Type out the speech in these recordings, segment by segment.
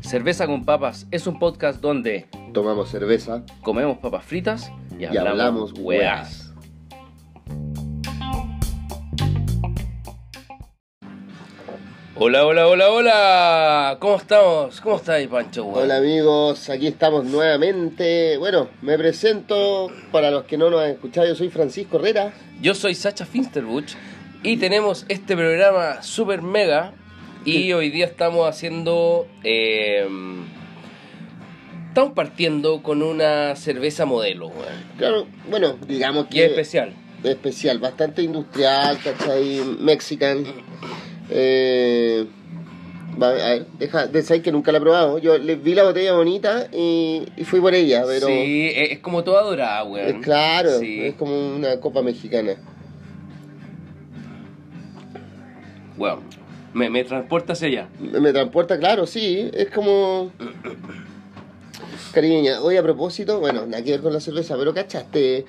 Cerveza con Papas es un podcast donde Tomamos cerveza comemos papas fritas y y hablamos, hablamos weas. Hola, hola, hola, hola. ¿Cómo estamos? ¿Cómo estáis, Pancho? Hola amigos, aquí estamos nuevamente. Bueno, me presento para los que no nos han escuchado, yo soy Francisco Herrera. Yo soy Sacha Finsterbuch y tenemos este programa super mega y hoy día estamos haciendo... eh, estamos partiendo con una cerveza modelo, weón. Claro, bueno, digamos Y es que especial. especial, bastante industrial, ¿cachai? Mexican. Eh, a ver, deja, de saber que nunca la he probado. Yo le vi la botella bonita y, y fui por ella, pero Sí, es, es como toda dorada, weón. es claro, Sí. es como una copa mexicana. Weón, me, me transporta hacia allá. Me, me transporta, claro, sí, es como... Cariña, hoy a propósito, bueno, nada que ver con la cerveza, pero ¿cachaste?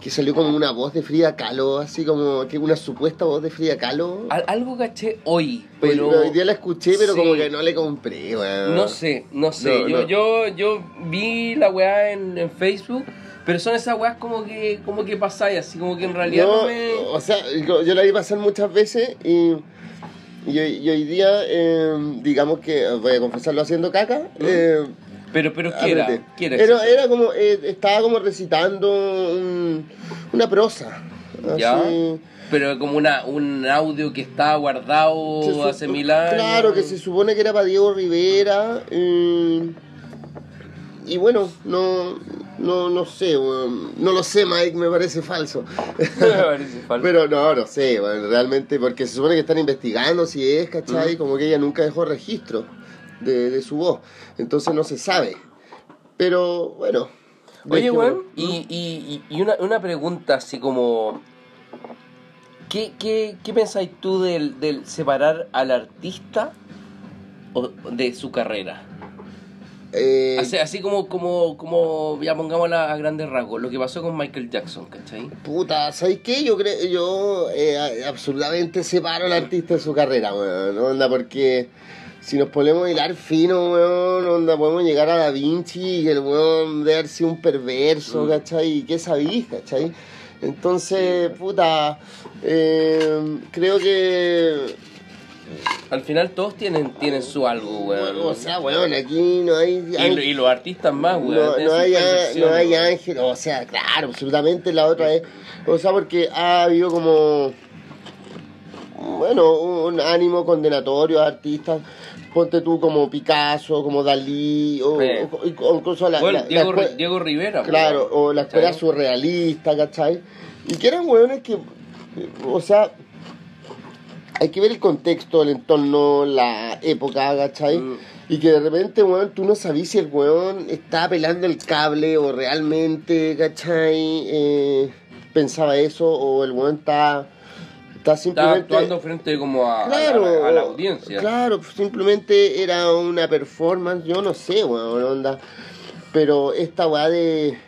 Que salió como una voz de Frida Kahlo, así como que una supuesta voz de Frida Kahlo. Al- algo caché hoy, Hoy- pero... hoy día la escuché, pero Sí. como que no le compré, weón. No sé, no sé. No, yo, no. yo yo vi la weá en, en Facebook, pero son esas weas como que como que pasáis, así como que en realidad no, No, me... o sea, yo, yo la vi pasar muchas veces y, y, hoy- y hoy día, eh, digamos que, voy a confesarlo haciendo caca, eh, Pero, pero ¿qué era? ¿Qué era? Era, exacto? era como, eh, estaba como recitando un- una prosa. ¿Ya? así. Pero como una, un audio que estaba guardado hace mil años. Claro, que se supone que era para Diego Rivera. eh, y bueno, no, no, no sé, weón. no lo sé, Mike, me parece falso. Me parece falso. Pero no, no sé, weón, realmente, porque se supone que están investigando si es, ¿cachai? Como que ella nunca dejó registro de, de su voz. Entonces no se sabe. Pero bueno. Oye, weón, y, y, y y una, una pregunta así como... ¿Qué, qué, qué pensáis tú del, del separar al artista o de su carrera? Eh, Así, así como, como, como, ya pongámosla a grandes rasgos, lo que pasó con Michael Jackson, ¿cachai? Puta, ¿sabes qué? Yo creo, yo eh, absolutamente separo al artista de su carrera, weón, onda, porque si nos ponemos a hilar fino, weón, onda, podemos llegar a Da Vinci y el weón de haber sido un perverso, Mm. ¿cachai? ¿Y qué sabís, cachai? Entonces, puta, eh, creo que, Al final todos tienen, tienen su algo, weón. o sea, weón, aquí no hay... y, hay- lo- y los artistas más, weón. no, no hay, no hay ángel, o sea, claro, absolutamente la otra es, o sea, porque ha habido como, bueno, un ánimo condenatorio a artistas, ponte tú como Picasso, como Dalí, o, Eh. o- o incluso la, Bueno, la- la Diego, escue- Ri- Diego Rivera, claro, o la escuela ¿Cachai? surrealista, ¿cachai? Y que eran hueones que, o sea, hay que ver el contexto, el entorno, la época, ¿cachai? Mm. Y que de repente, weón, tú no sabías si el weón estaba pelando el cable o realmente, ¿cachai? Eh, pensaba eso o el weón está, está simplemente... actuando frente como a, a la- Claro, a, la audiencia. Claro, simplemente era una performance, yo no sé, weón, onda. Pero esta weá de.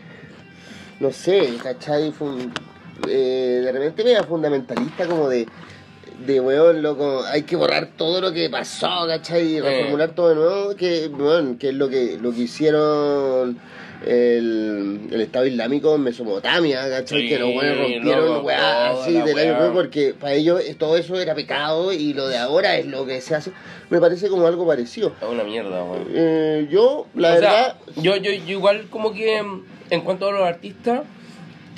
No sé, ¿cachai? Fue un- eh, de repente mega fundamentalista, como de. De weón, loco, hay que borrar todo lo que pasó, ¿cachai? Y reformular todo de nuevo, que, weón, que es lo que, lo que hicieron el, el Estado Islámico en Mesopotamia, ¿cachai? Sí, que los weones rompieron loco, weá así del año weá. porque para ellos todo eso era pecado y lo de ahora es lo que se hace. Me parece como algo parecido. Es una mierda, weón. Eh, yo, la o verdad, sea, yo, yo, yo igual como que en cuanto a los artistas,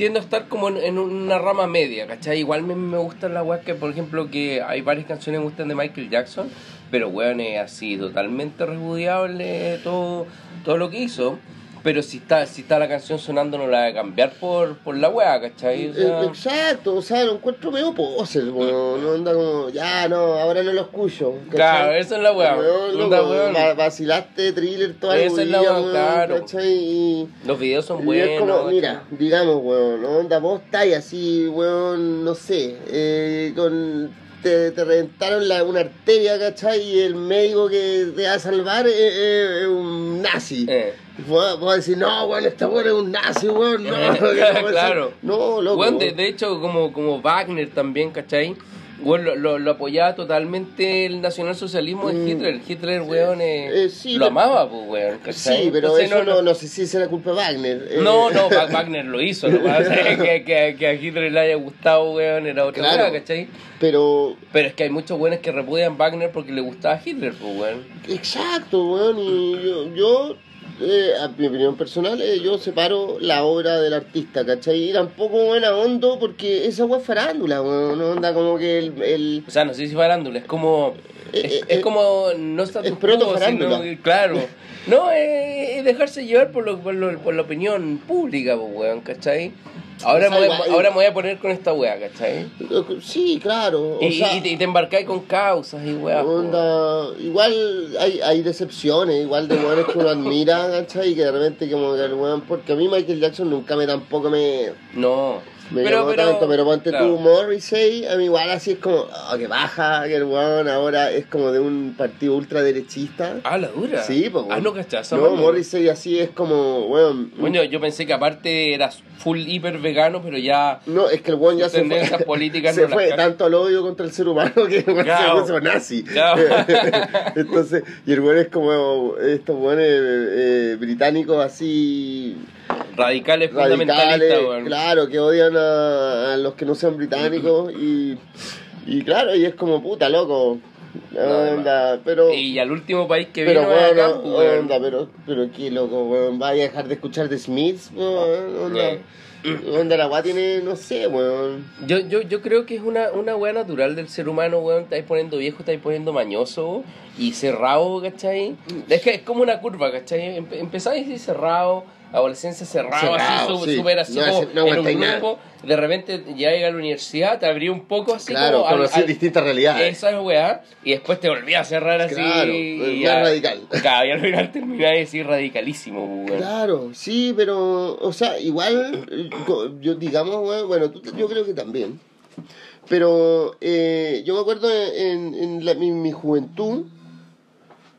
tiendo a estar como en, una rama media, ¿cachai? Igual me, me gustan las weas que, por ejemplo, que hay varias canciones que gustan de Michael Jackson, pero weón es así, totalmente repudiable todo, todo lo que hizo. Pero si está, si está la canción sonando no la voy a cambiar por, por la wea, ¿cachai? O sea, eh, exacto, o sea, lo encuentro medio poser, weón, no anda como, ya no, ahora no lo escucho. ¿cachai? Claro, esa es la weón. va- vacilaste thriller toda la Esa es la weón, claro. Y, Los videos son y buenos. es como, mira, digamos, weón, ¿no? onda, vos estáis así, weón, no sé, eh, con... Te, te reventaron la, una arteria, ¿cachai? Y el médico que te va a salvar es, es- es un nazi. Eh. Vos decís, no, weón, este weón es un nazi, weón, no. no puede ser". Claro. No, loco. Weón, de, de hecho, como, como Wagner también, ¿cachai? Weón, lo, lo, lo apoyaba totalmente el nacionalsocialismo de Mm. Hitler. Hitler, weón, eh, Eh, sí, lo pero- amaba, pues, weón. ¿cachai? Sí, pero Entonces, eso no, no sé si es la culpa de Wagner. eh. No, no, Wa- Wagner lo hizo. Lo que pasa es que, que, que a Hitler le haya gustado, weón, era otra Claro. ¿cachai? Pero, Pero es que hay muchos weones que repudian Wagner porque le gustaba Hitler, pues, weón. exacto, weón. Y yo, yo eh, a mi opinión personal, eh, yo separo la obra del artista, ¿cachai? Y tampoco buena hondo porque esa weá es farándula, weón. No onda como que el. el O sea, no sé si farándula, es como. Eh, Es, eh, es como. No está es proto farándula. Claro. No, es, es dejarse llevar por, lo, por, lo- por la opinión pública, pues, weón, ¿cachai? Ahora, me voy, a- ahora me voy a poner con esta weá, ¿cachai? sí, claro. O Y, sea, y te, te embarcáis con causas y weá. Onda, igual hay, hay decepciones, igual de weones que uno admira, ¿cachai? Y que de repente como que el weón, porque a mí Michael Jackson nunca me tampoco me, No. Me pero, llamó pero, tanto, pero ponte claro. tú Morrissey, a mí igual así es como, oh, que baja, que el weón ahora es como de un partido ultraderechista. Ah, la dura. Sí, pues Ah, no cachás. No, Morrissey así es como, weón. Bueno, yo pensé que aparte era full hiper vegano, pero ya. No, es que el weón ya se fue, políticas se no fue tanto al odio contra el ser humano que el weón Claro. se puso nazi. Claro. Entonces, y el weón es como estos weones eh, británicos así Radicales, radicales, claro, que odian a, a los que no sean británicos y, y claro, y es como puta, loco. No, pero Y al último país que pero vino bueno, acá, pues, onda, pero, pero qué loco, weón, vaya a dejar de escuchar The Smiths, weón, onda, onda la weá tiene, no sé, weón. Yo, yo, yo creo que es una, una weá natural del ser humano, weón. Estáis poniendo viejo, estáis poniendo mañoso y cerrado, ¿cachai? Es que es como una curva, ¿cachai? Empe- empezáis así cerrado, adolescencia cerrado, así, Cerrado, su- sí. así No, como no en un nada. grupo. De repente llegáis a la universidad, te abrí un poco así claro, como al- distintas realidades. esa weá, y después te volví a cerrar así. Claro, y más radical. Claro, y al final termináis así radicalísimo, pues, weón. Claro, sí, pero, o sea, igual, yo digamos, weón, bueno, tú, yo creo que también. Pero eh, yo me acuerdo en, en la- mi, mi juventud,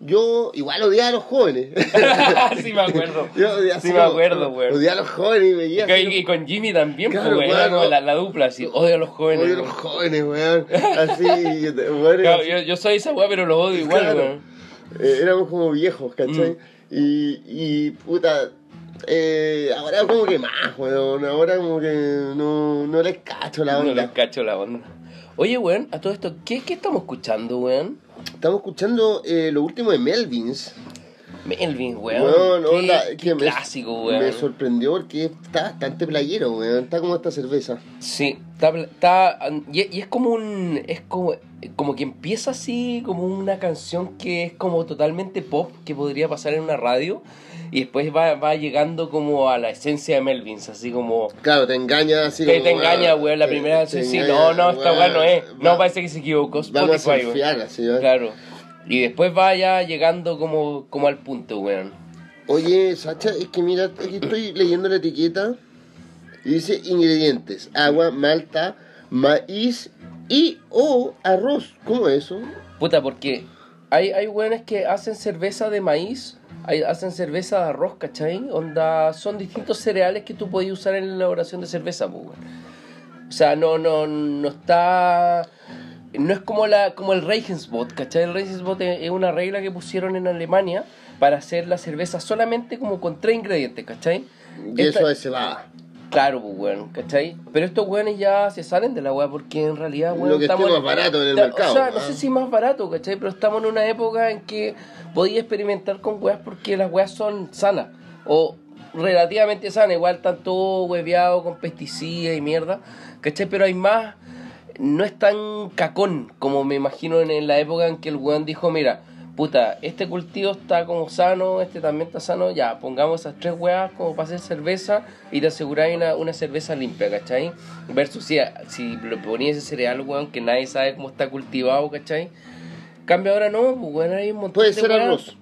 yo igual odiaba a los jóvenes. sí me acuerdo. Yo odiaba Sí me acuerdo, weón. Odiaba a los jóvenes y veía Y, así y con Jimmy también, Claro, pues, ¿no? no. la, la dupla, así, odio a los jóvenes. Odio a los jóvenes, weón. Así, Claro, así. yo, yo soy esa weá, pero los odio igual, Claro. Eh, éramos como viejos, ¿cachai? Mm. Y, y puta, eh, ahora como que más, weón, ahora como que no, no les cacho la No onda. les cacho la onda. Oye, weón, a todo esto, ¿qué, qué estamos escuchando, weón? Estamos escuchando eh, lo último de Melvins. Melvin, weón. Weón, qué, onda, qué que me, clásico, weón. me sorprendió porque está bastante playero, weón. Está como esta cerveza. Sí, está, está y, y es como un es como como que empieza así como una canción que es como totalmente pop que podría pasar en una radio y después va, va llegando como a la esencia de Melvins, así como Claro, te engaña así como, te engaña, weón, la te- primera te canción sí, engaña, no, no, esta weón no es, no parece que se equivocó Vamos a surfear así, weón. Claro. Y después va ya llegando como como al punto, weón. Oye, Sacha, es que mira, aquí estoy leyendo la etiqueta y dice ingredientes: agua, malta, maíz y o arroz. ¿Cómo es eso? Puta, porque hay, hay weones que hacen cerveza de maíz, hay- hacen cerveza de arroz, ¿cachai? Onda, son distintos cereales que tú podías usar en la elaboración de cerveza, pues. O sea, no, no, no está... No es como la como el Regensbot, ¿cachai? El Regensbot es es una regla que pusieron en Alemania para hacer la cerveza solamente como con tres ingredientes, ¿cachai? Y Esta- eso es cebada. Claro, pues, weón, ¿cachai? Pero estos weones ya se salen de la weá porque en realidad, weón, Lo que estamos más barato en el mercado, O sea, no sé si más barato, ¿cachai? Pero estamos en una época en que podía experimentar con weas porque las weas son sanas. O relativamente sanas, igual están todo hueveado con pesticidas y mierda, ¿cachai? Pero hay más... No es tan cacón como me imagino en, en la época en que el weón dijo, mira, puta, este cultivo está como sano, este también está sano, ya, pongamos esas tres weas como para hacer cerveza y te aseguráis una, una cerveza limpia, ¿cachai? Versus si, si le ese cereal, weón, que nadie sabe cómo está cultivado, ¿cachai? Cambia ahora no, pues weón, hay un montón Puede de ser arroz.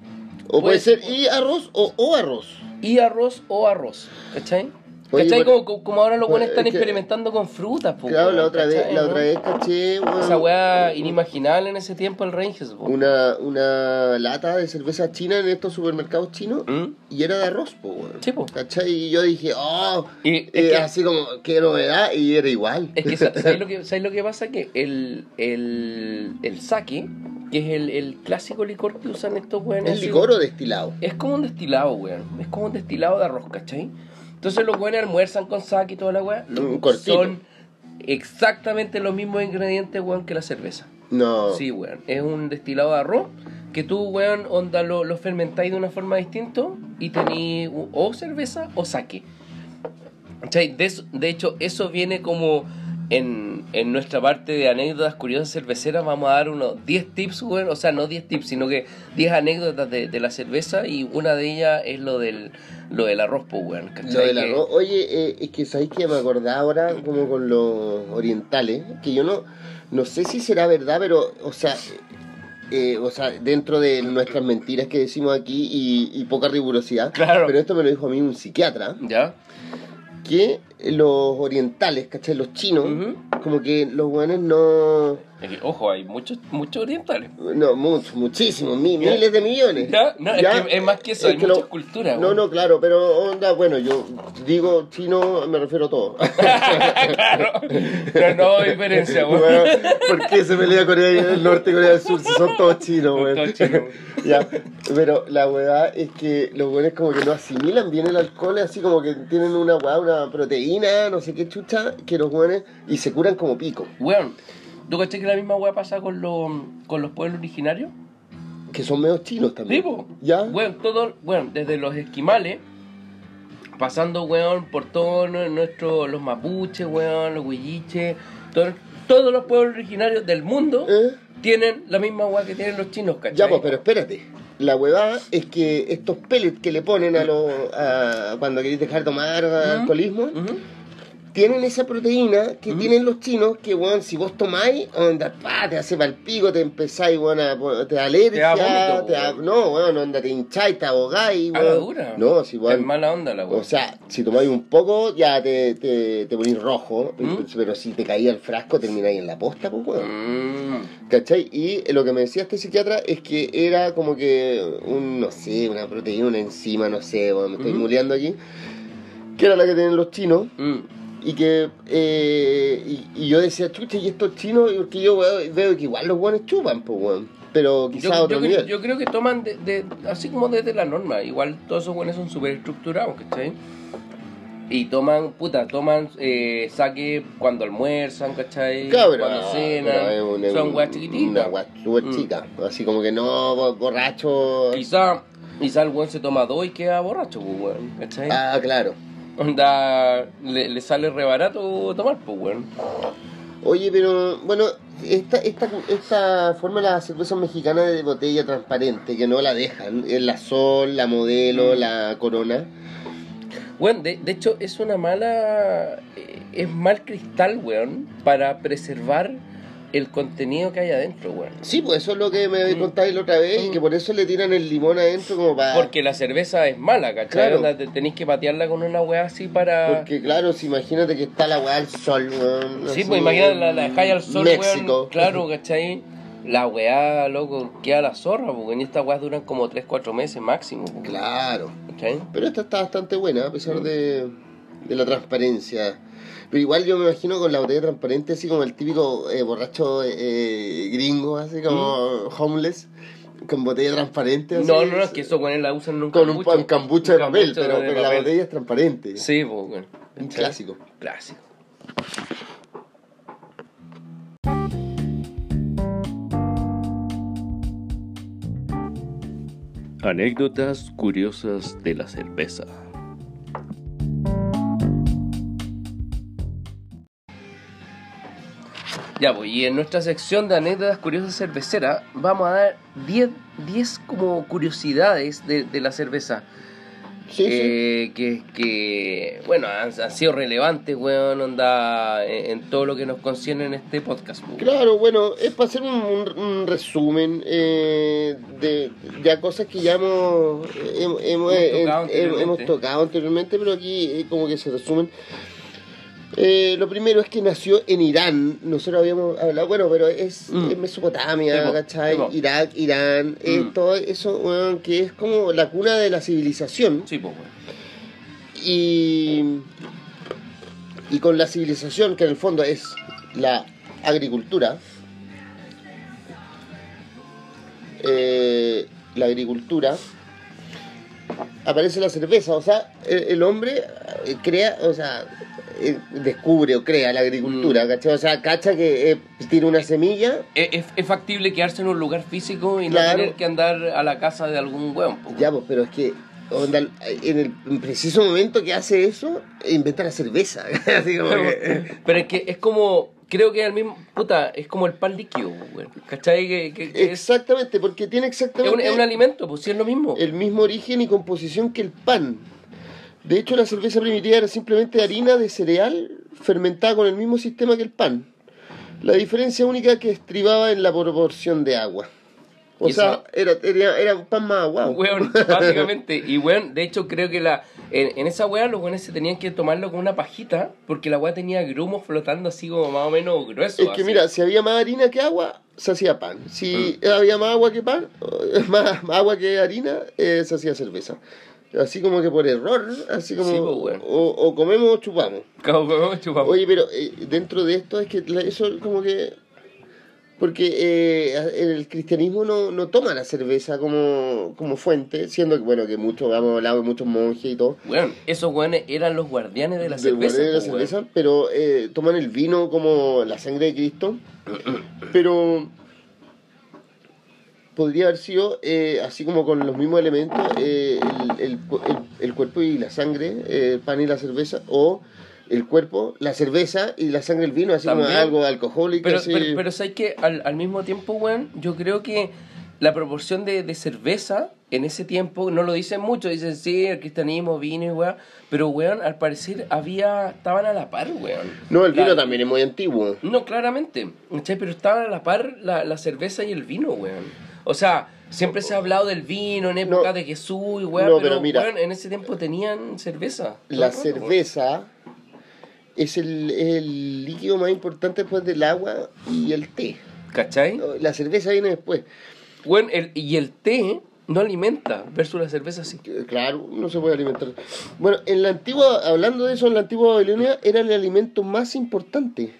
O puede Puede ser ser- y arroz o, o arroz. Y arroz o arroz, ¿cachai? ¿Cachai? por- Como, como ahora los buenos están que- experimentando con frutas, po, Claro, la otra vez, ¿cachai, la no? otra vez caché, weón, Esa weá inimaginable en ese tiempo el Rangers, po. una, una lata de cerveza china en estos supermercados chinos ¿Mm? y era de arroz, po, weón. Sí, po. ¿Cachai? Y yo dije, oh, Y es eh, que- así como, qué novedad, y era igual. Es que, sa- ¿sabes lo que, ¿sabes lo que pasa? Que el, el, el sake, que es el, el clásico licor que usan estos weones. ¿Es licor o destilado? Es como un destilado, weón. Es como un destilado de arroz, ¿cachai? Entonces los weones almuerzan con sake y toda la weá. Son exactamente los mismos ingredientes, weón, que la cerveza. No. Sí, weón. Es un destilado de arroz que tú, weón, onda lo, lo fermentáis de una forma distinta y tení u- o cerveza o sake. ¿Cachai? De, de hecho, eso viene como en, en nuestra parte de anécdotas curiosas cerveceras. Vamos a dar unos 10 tips, weón. O sea, no 10 tips, sino que 10 anécdotas de, de la cerveza y una de ellas es lo del, lo del arroz, pues, weón. ¿cachai? Lo del Que- arroz. Oye, eh, es que sabéis que me acordaba ahora como con los orientales, que yo no, no sé si será verdad, pero, o sea, eh, o sea, dentro de nuestras mentiras que decimos aquí y, y poca rigurosidad, Claro. pero esto me lo dijo a mí un psiquiatra, ¿Ya? Que los orientales, ¿cachai? Los chinos, como que los buenos no, Es que, ojo, hay muchos, muchos orientales. no, muchos, muchísimos, mi- miles de millones. Ya, no, es que es más que eso, hay que muchas culturas, No, no, claro, pero onda, bueno, yo digo chino, me refiero a todo. claro. No, no diferencia, weón. Bueno, ¿Por qué se pelea Corea del Norte y Corea del Sur si son todos chinos, Son weón? todos chinos. ya, pero la weá es que los weones como que no asimilan bien el alcohol, así como que tienen una weá, una proteína, no sé qué chucha, que los weones, y se curan como pico. Weón, ¿tú caché que la misma weá pasa con, los con los pueblos originarios? Que son medio chinos también. Vivo. ¿Ya? Weón, todo, weón, desde los esquimales, pasando, weón, por todos nuestros, los mapuches, weón, los huilliches, todo- todos los pueblos originarios del mundo ¿Eh? tienen la misma weá que tienen los chinos, ¿cachai? Ya, pues, pero espérate. La huevada es que estos pellets que le ponen a los. a- cuando queréis dejar de tomar alcoholismo. Tienen esa proteína que tienen los chinos que, weón, si vos tomáis, onda, pa, te hace palpico, te empezáis, weón, a, po- te da alergia, Te da vómito, te da- weón. no, weón, onda, te hincháis, te ahogáis, weón. dura. No, si Es weón. mala onda la weá. O sea, si tomáis un poco, ya te, te, te ponís rojo, ¿Mm? pero si te caía el frasco, termináis en la posta, pues, weón. Mm. ¿Cachai? Y lo que me decía este psiquiatra es que era como que un, no sé, una proteína, una enzima, no sé, bueno, me estoy Ujú. muleando aquí, que era la que tienen los chinos, Mm. Y que, eh, y, y yo decía, chucha, y estos chinos, porque yo veo, veo que igual los buenos chupan, pues, weón, pero quizá a Yo, otro yo, nivel. yo creo que toman de, de- así como desde la norma. Igual todos esos buenos son súper estructurados, ¿cachai? Y toman, puta, toman eh, saque cuando almuerzan, ¿cachai? Cabra, cuando cenan. es un- son weas chiquititas. Una wea súper Mm. chica, así como que no, bo- borracho. Quizá, quizá el weón se toma dos y queda borracho, pues, weón, ¿cachai? Ah, claro. Onda, le, le sale re barato tomar, pues, weón. Oye, pero bueno, esta, esta, esta forma de la cerveza mexicana de botella transparente, que no la dejan, es la Sol, la Modelo, Mm. la Corona. Weón, de, de hecho es una mala... eh, Es mal cristal, weón, para preservar el contenido que hay adentro, weón. Sí, pues eso es lo que me Mm. contáis la otra vez, y Mm. que por eso le tiran el limón adentro como para... Porque la cerveza es mala, ¿cachai? Claro. Tenéis que patearla con una weá así para... Porque claro, si imagínate que está la weá al sol, weón. sí, pues imagínate la, la dejáis al sol, México. weón. Claro, ¿cachai? La weá, loco, queda la zorra, porque en estas weas duran como 3-4 meses máximo, Claro. ¿cachai? Pero esta está bastante buena, a Mm. pesar de, de la transparencia. Pero igual yo me imagino con la botella transparente, así como el típico eh, borracho eh, gringo, así como homeless, con botella transparente. así, Mm. No, no, no, es que eso weones la usan un Con un, cambucho. un cambucha de papel, pero, de pero la papel. botella es transparente. Sí, pues. Un ¿cachai? clásico. Clásico. Anécdotas curiosas de la cerveza. Ya, pues, y en nuestra sección de anécdotas curiosas cerveceras vamos a dar 10, 10 como curiosidades de, de la cerveza. Sí, eh, que, que, bueno, han, han sido relevantes, weón, onda, en, en todo lo que nos concierne en este podcast. weón. Claro, bueno, es para hacer un, un- un resumen eh, de ya cosas que ya hemos, hemos, hemos- Hemos eh, tocado eh, hemos tocado anteriormente, pero aquí eh, como que se resumen. Eh, lo primero es que nació en Irán, nosotros habíamos hablado, bueno, pero es Mm. en Mesopotamia, ¿cachai? Irak, Irán, eh, Mm. todo eso, que es como la cuna de la civilización. Sí, pues, y, y con la civilización, que en el fondo es la agricultura, eh, la agricultura, aparece la cerveza, o sea, el, el hombre eh, crea, o sea, eh, descubre o crea la agricultura, Mm. ¿cachai? O sea, cacha que eh, tira una semilla, Es, factible quedarse en un lugar físico y no tener que andar a la casa de algún po, ya, pues, pero es que onda, en el preciso momento que hace eso, inventa la cerveza. Así como que- Pero es que es como, creo que es el mismo, puta, es como el pan líquido, weón. ¿Cachai? Que, que- que es, Exactamente, porque tiene es un, exactamente es un alimento, pues sí es lo mismo. el mismo origen y composición que el pan. De hecho, la cerveza primitiva era simplemente harina de cereal fermentada con el mismo sistema que el pan. La diferencia única que estribaba en la proporción de agua. O sea, era, era, era un pan más aguado. Weón, básicamente. Y weón, de hecho creo que la en, en esa weá los weones se tenían que tomarlo con una pajita porque la weá tenía grumos flotando así como más o menos grueso. Es que así. mira, si había más harina que agua, se hacía pan. Si Mm. había más agua que pan, más, más agua que harina, eh, se hacía cerveza. Así como que por error, así como... Sí, pues, bueno. o, o comemos o chupamos. Como huevón, chupamos. Oye, pero eh, dentro de esto es que eso como que... Porque eh, el cristianismo no, no toma la cerveza como, como fuente, siendo que, bueno, que muchos, hemos hablado de muchos monjes y todo, Weón, esos weones eran los guardianes de la del cerveza. guardián de la weón. cerveza, pero eh, toman el vino como la sangre de Cristo. pero podría haber sido, eh, así como con los mismos elementos, eh, el, el el- el cuerpo y la sangre, eh, el pan y la cerveza, o el cuerpo, la cerveza y la sangre el vino, así como algo alcohólico. Pero, así. pero, pero ¿sabes que al, al mismo tiempo, weón, yo creo que la proporción de, de cerveza en ese tiempo, no lo dicen mucho, dicen sí, el cristianismo, vino y weón, pero weón, al parecer había, estaban a la par, weón. no, el vino La- también es muy antiguo. No, claramente. Pero estaban a la par la, la cerveza y el vino, weón. O sea, siempre se ha hablado del vino en época No. de Jesús y weón, No, pero, pero mira. weón, en ese tiempo tenían cerveza. La cerveza es el, el líquido más importante después del agua y el té. ¿Cachai? La cerveza viene después. Weón, el, y el té no alimenta versus la cerveza sí. Que, Claro, no se puede alimentar. Bueno, en la antigua, hablando de eso, en la antigua Babilonia era el alimento más importante.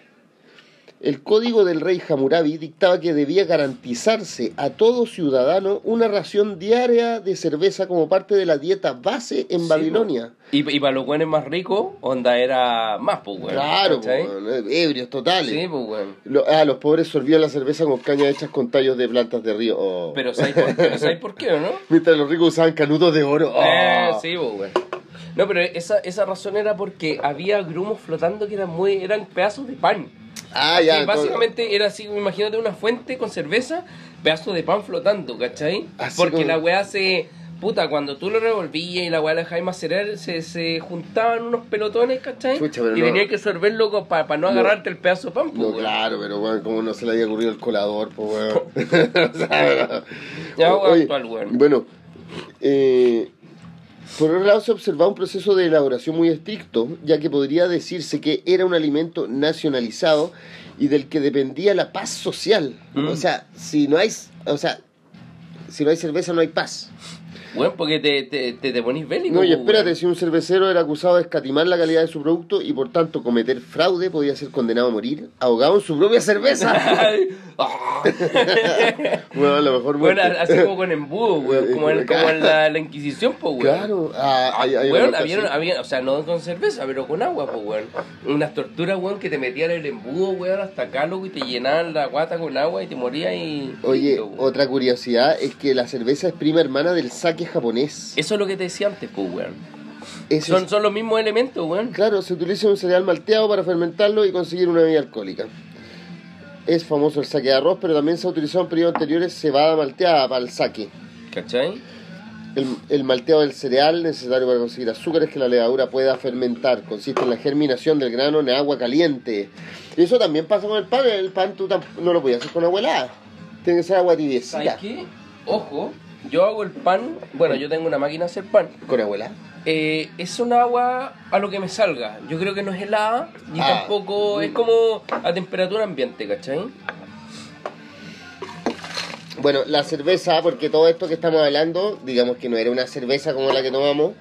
El código del rey Hammurabi dictaba que debía garantizarse a todo ciudadano una ración diaria de cerveza como parte de la dieta base en Sí, Babilonia. Y, y para los weones más ricos, onda era más, pues, weón. claro, po, weón, ebrios totales. Sí, pues. Lo- ah, los pobres sorbían la cerveza con cañas hechas con tallos de plantas de río. Oh. Pero ¿sabes por, pero ¿sabes por qué o no? Mientras los ricos usaban canudos de oro. Oh. Eh, sí, pues, weón. No, pero esa, esa razón era porque había grumos flotando que eran muy eran pedazos de pan. Ah, ya. Que básicamente era así, imagínate una fuente con cerveza, pedazos de pan flotando, ¿cachai? Así Porque como- la weá se... Puta, cuando tú lo revolvías y la weá la dejabas macerar, se, se juntaban unos pelotones, ¿cachai? Chucha, pero y no- tenías que sorberlo para no No. agarrarte el pedazo de pan, pues, No, weón. claro, pero bueno, como no se le había ocurrido el colador, pues weón. O sea, Ya, weón, Oye, actual, weón. Bueno, eh, por otro lado se observaba un proceso de elaboración muy estricto, ya que podría decirse que era un alimento nacionalizado y del que dependía la paz social. Mm. O sea, si no hay, o sea, si no hay cerveza no hay paz. Weón, porque te, te, te, te ponís bélico. No, y espérate, si un cervecero era acusado de escatimar la calidad de su producto y por tanto cometer fraude, podía ser condenado a morir, ahogado en su propia cerveza. Bueno, a lo mejor Bueno, muerte. así como con embudo, weón, como en, como en la, la Inquisición, pues, weón. Claro, ah, hay, hay Weón, una había, ocasión. había, o sea, no con cerveza, pero con agua, pues, weón. Unas torturas, weón, que te metían el embudo, weón, hasta acá, loco, y te llenaban la guata con agua y te morías y... Oye, listo, otra curiosidad es que la cerveza es prima hermana del japonés. Eso es lo que te decía antes, pues, weón. Son, es- son los mismos elementos, weón. Claro, se utiliza un cereal malteado para fermentarlo y conseguir una bebida alcohólica. Es famoso el sake de arroz, pero también se ha utilizado en periodos anteriores cebada malteada para el sake. ¿Cachai? El, el malteado del cereal necesario para conseguir azúcar es que la levadura pueda fermentar. Consiste en la germinación del grano en agua caliente. Y eso también pasa con el pan. El pan tú no lo podías hacer con agua helada. Tiene que ser agua ¿Sabes tibiecita. qué? Ojo, yo hago el pan, bueno, yo tengo una máquina de hacer pan. ¿Con agua helada? Eh, es un agua a lo que me salga. Yo creo que no es helada y Ah. tampoco es como a temperatura ambiente, ¿cachai? Bueno, la cerveza, porque todo esto que estamos hablando, digamos que no era una cerveza como la que tomamos,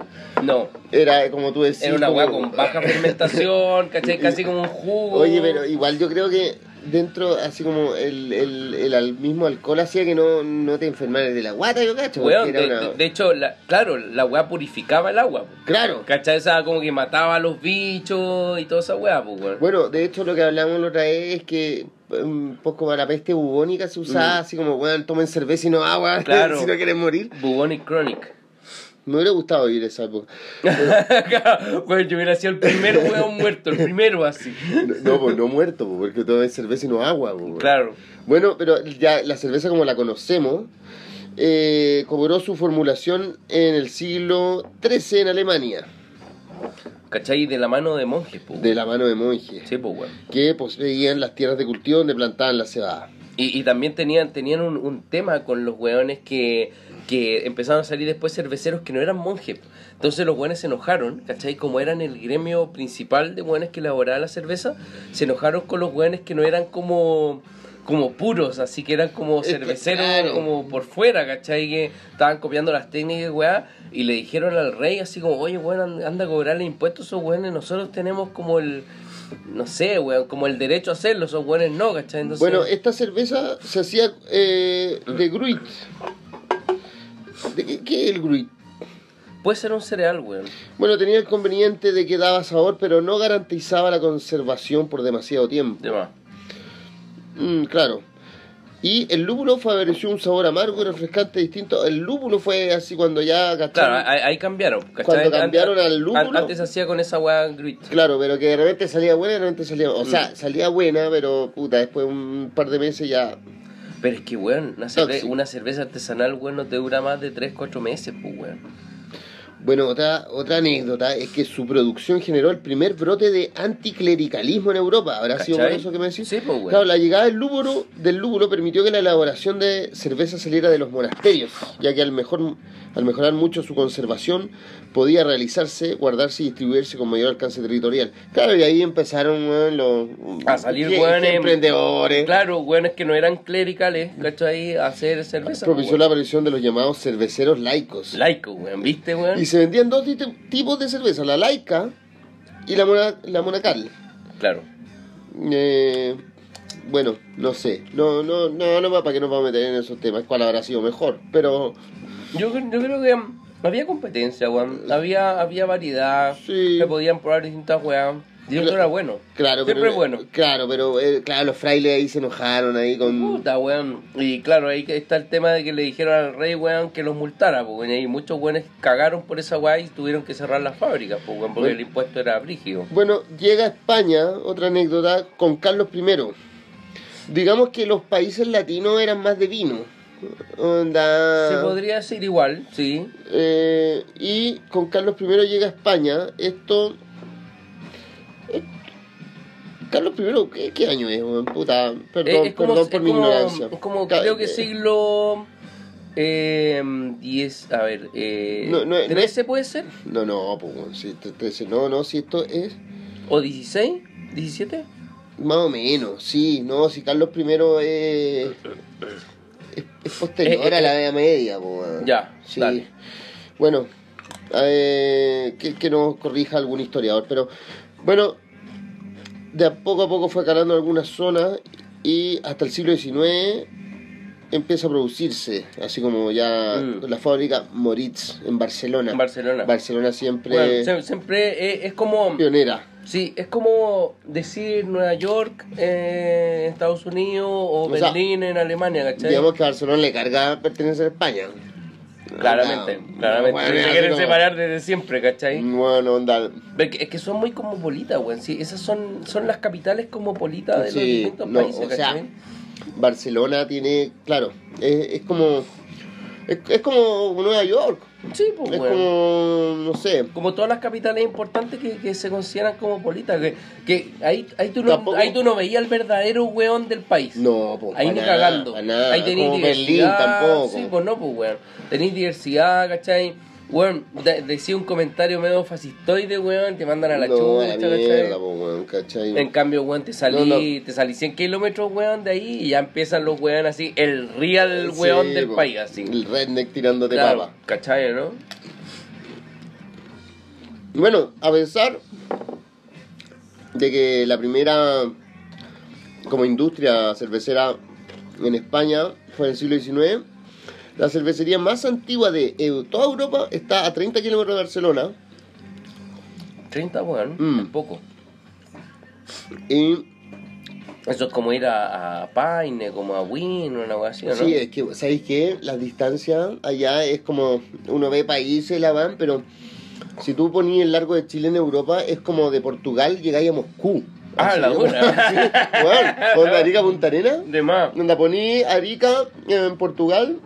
No, era como tú decías. era una como- agua con baja fermentación, ¿cachai? Casi como un jugo. Oye, pero igual yo creo que dentro, así como el, el, el mismo alcohol hacía que no, no te enfermaras de la guata, yo cacho. Weón, de, una- de- de hecho, la- claro, la weá purificaba el agua. Claro. ¿Cachai? Esa como que mataba a los bichos y toda esa weá, pues, weón. Bueno, de hecho lo que hablamos la otra vez es que un poco para la peste bubónica se usaba así como, weón, tomen cerveza y no agua, Mm. Claro. si no quieren morir. Bubonic Chronic. Me hubiera gustado vivir esa época. Yo hubiera sido el primer weón muerto, el primero así. No, pues no muerto, pues, porque tomen cerveza y no agua. pues. Claro. Bueno, pero ya la cerveza como la conocemos, eh, cobró su formulación en el siglo XIII en Alemania, ¿Cachai? De la mano de monjes, pues. de la mano de monjes, Sí, pues, weón. que poseían las tierras de cultivo donde plantaban la cebada. Y, y también tenían, tenían un, un tema con los weones que, que empezaron a salir después cerveceros que no eran monjes. Entonces los weones se enojaron, ¿cachai? Como eran el gremio principal de weones que elaboraba la cerveza, se enojaron con los weones que no eran como como puros, así que eran como cerveceros claro. como por fuera, ¿cachai? Que estaban copiando las técnicas, weá, y le dijeron al rey así como, oye, weón, and- anda a cobrarle impuestos a esos weones, nosotros tenemos como el, no sé, weón, como el derecho a hacerlo, esos weones no, ¿cachai? Entonces, Bueno, esta cerveza se hacía eh, de gruit. ¿De qué, qué es el gruit? Puede ser un cereal, weón. Bueno, tenía el conveniente de que daba sabor, pero no garantizaba la conservación por demasiado tiempo. De más. Mm, claro. Y el lúpulo favoreció un sabor amargo y refrescante distinto. El lúpulo fue así cuando ya Claro, ¿cachai? ahí, ahí cambiaron. ¿cachai? Cuando Antes- cambiaron al lúpulo. an- Antes se hacía con esa weá grit. Claro, pero que de repente salía buena y de repente salía... O Mm. sea, salía buena, pero puta, después de un par de meses ya... Pero es que, weón, una, cerve- una cerveza artesanal, weón, no te dura más de 3, 4 meses, pues, weón. Bueno, otra, otra anécdota es que su producción generó el primer brote de anticlericalismo en Europa. ¿Habrá sido por eso que me decís? Sí, pues, weón. Claro, la llegada del lúpulo, del lúpulo permitió que la elaboración de cerveza saliera de los monasterios, ya que al, mejor, al mejorar mucho su conservación podía realizarse, guardarse y distribuirse con mayor alcance territorial. Claro, y ahí empezaron los A salir weones- emprendedores. Claro, weones que no eran clericales, ¿cachai? A hacer cerveza. Propició pues, la aparición de los llamados cerveceros laicos. Laico, weón, ¿viste, weón? Y se vendían dos tipos de cerveza, la laica y la, mona- la monacal. Claro. Eh, bueno, no sé. No, no, no, no, para que nos vamos a meter en esos temas. ¿Cuál habrá sido mejor? Pero Yo, yo creo que había competencia, weón. Había, había variedad. Sí. Se podían probar distintas weas. Y eso Cla- era bueno. claro, Siempre pero, bueno. Claro, pero eh, claro, los frailes ahí se enojaron ahí con. Puta, weón. Y claro, ahí está el tema de que le dijeron al rey, weón, que los multara, weón. Y muchos weones cagaron por esa weá y tuvieron que cerrar las fábricas, weón, porque Bueno. el impuesto era brígido. Bueno, llega a España, otra anécdota, con Carlos I. Digamos que los países latinos eran más de vino. Onda... Se podría decir igual, sí. Eh, y con Carlos I llega a España. Esto. Eh, Carlos I, ¿qué, qué año es? Puta, perdón, Eh, es como, perdón por es mi como- ignorancia. es como creo que eh, siglo... Eh, 10, a ver, eh, No, no, no 13 puede ser, No, no, pues, si no, no, si esto es o 16, 17. más o menos, sí, no, si Carlos I es, es, es posterior Eh, eh, a la Edad Media, pues. Ya, sí. dale. Bueno, eh, que, que nos corrija algún historiador, pero bueno, de a poco a poco fue calando algunas zonas y hasta el siglo XIX empieza a producirse, así como ya Mm. la fábrica Moritz en Barcelona. En Barcelona. Barcelona siempre Bueno, siempre eh, es como... pionera. Sí, es como decir Nueva York eh, en Estados Unidos o, O sea, Berlín en Alemania, ¿cachai? Digamos que Barcelona le carga pertenecer a España. Claramente, Onda, claramente. bueno, se quieren como- separar desde siempre, ¿cachai? Bueno, onda. Es que son muy cosmopolitas, weón. Sí, esas son, son las capitales cosmopolitas de los distintos no, países, o sea. Barcelona tiene, claro, es, es como es, es como Nueva York. Sí, pues, Es weón. como, no sé. Como todas las capitales importantes que, que se consideran cosmopolitas. Que, que ahí, ahí, tú no, ahí tú no veías el verdadero weón del país. No, pues. Ahí ni nada, cagando. nada. Ahí tenéis Como Berlín diversidad. tampoco. Sí, pues no, pues weón. Tenéis diversidad, ¿cachai? Weón, de- decía un comentario medio fascistoide, weón, te mandan a la no, chucha, ¿cachai? po, weón, ¿cachai? En cambio, weón, te salí, No, no. te salí 100 kilómetros, weón, de ahí y ya empiezan los weón así, el real Sí, weón del po, país, así. El redneck tirándote Claro, papa. ¿cachai, no? Bueno, a pesar de que la primera como industria cervecera en España fue en el siglo XIX, la cervecería más antigua de Eu- toda Europa está a 30 kilómetros de Barcelona 30, weón, Mm. es poco. y Eso es como ir a, a Paine, como a Wien o una cosa así, ¿no? sí, es que, ¿sabéis qué? La distancia allá es como, uno ve países, la van, pero si tú ponías el largo de Chile en Europa, es como de Portugal llegáis a Moscú. Ah, la buena. sí, bueno, onda Arica Punta Arena. De más. Donde poní Arica en Portugal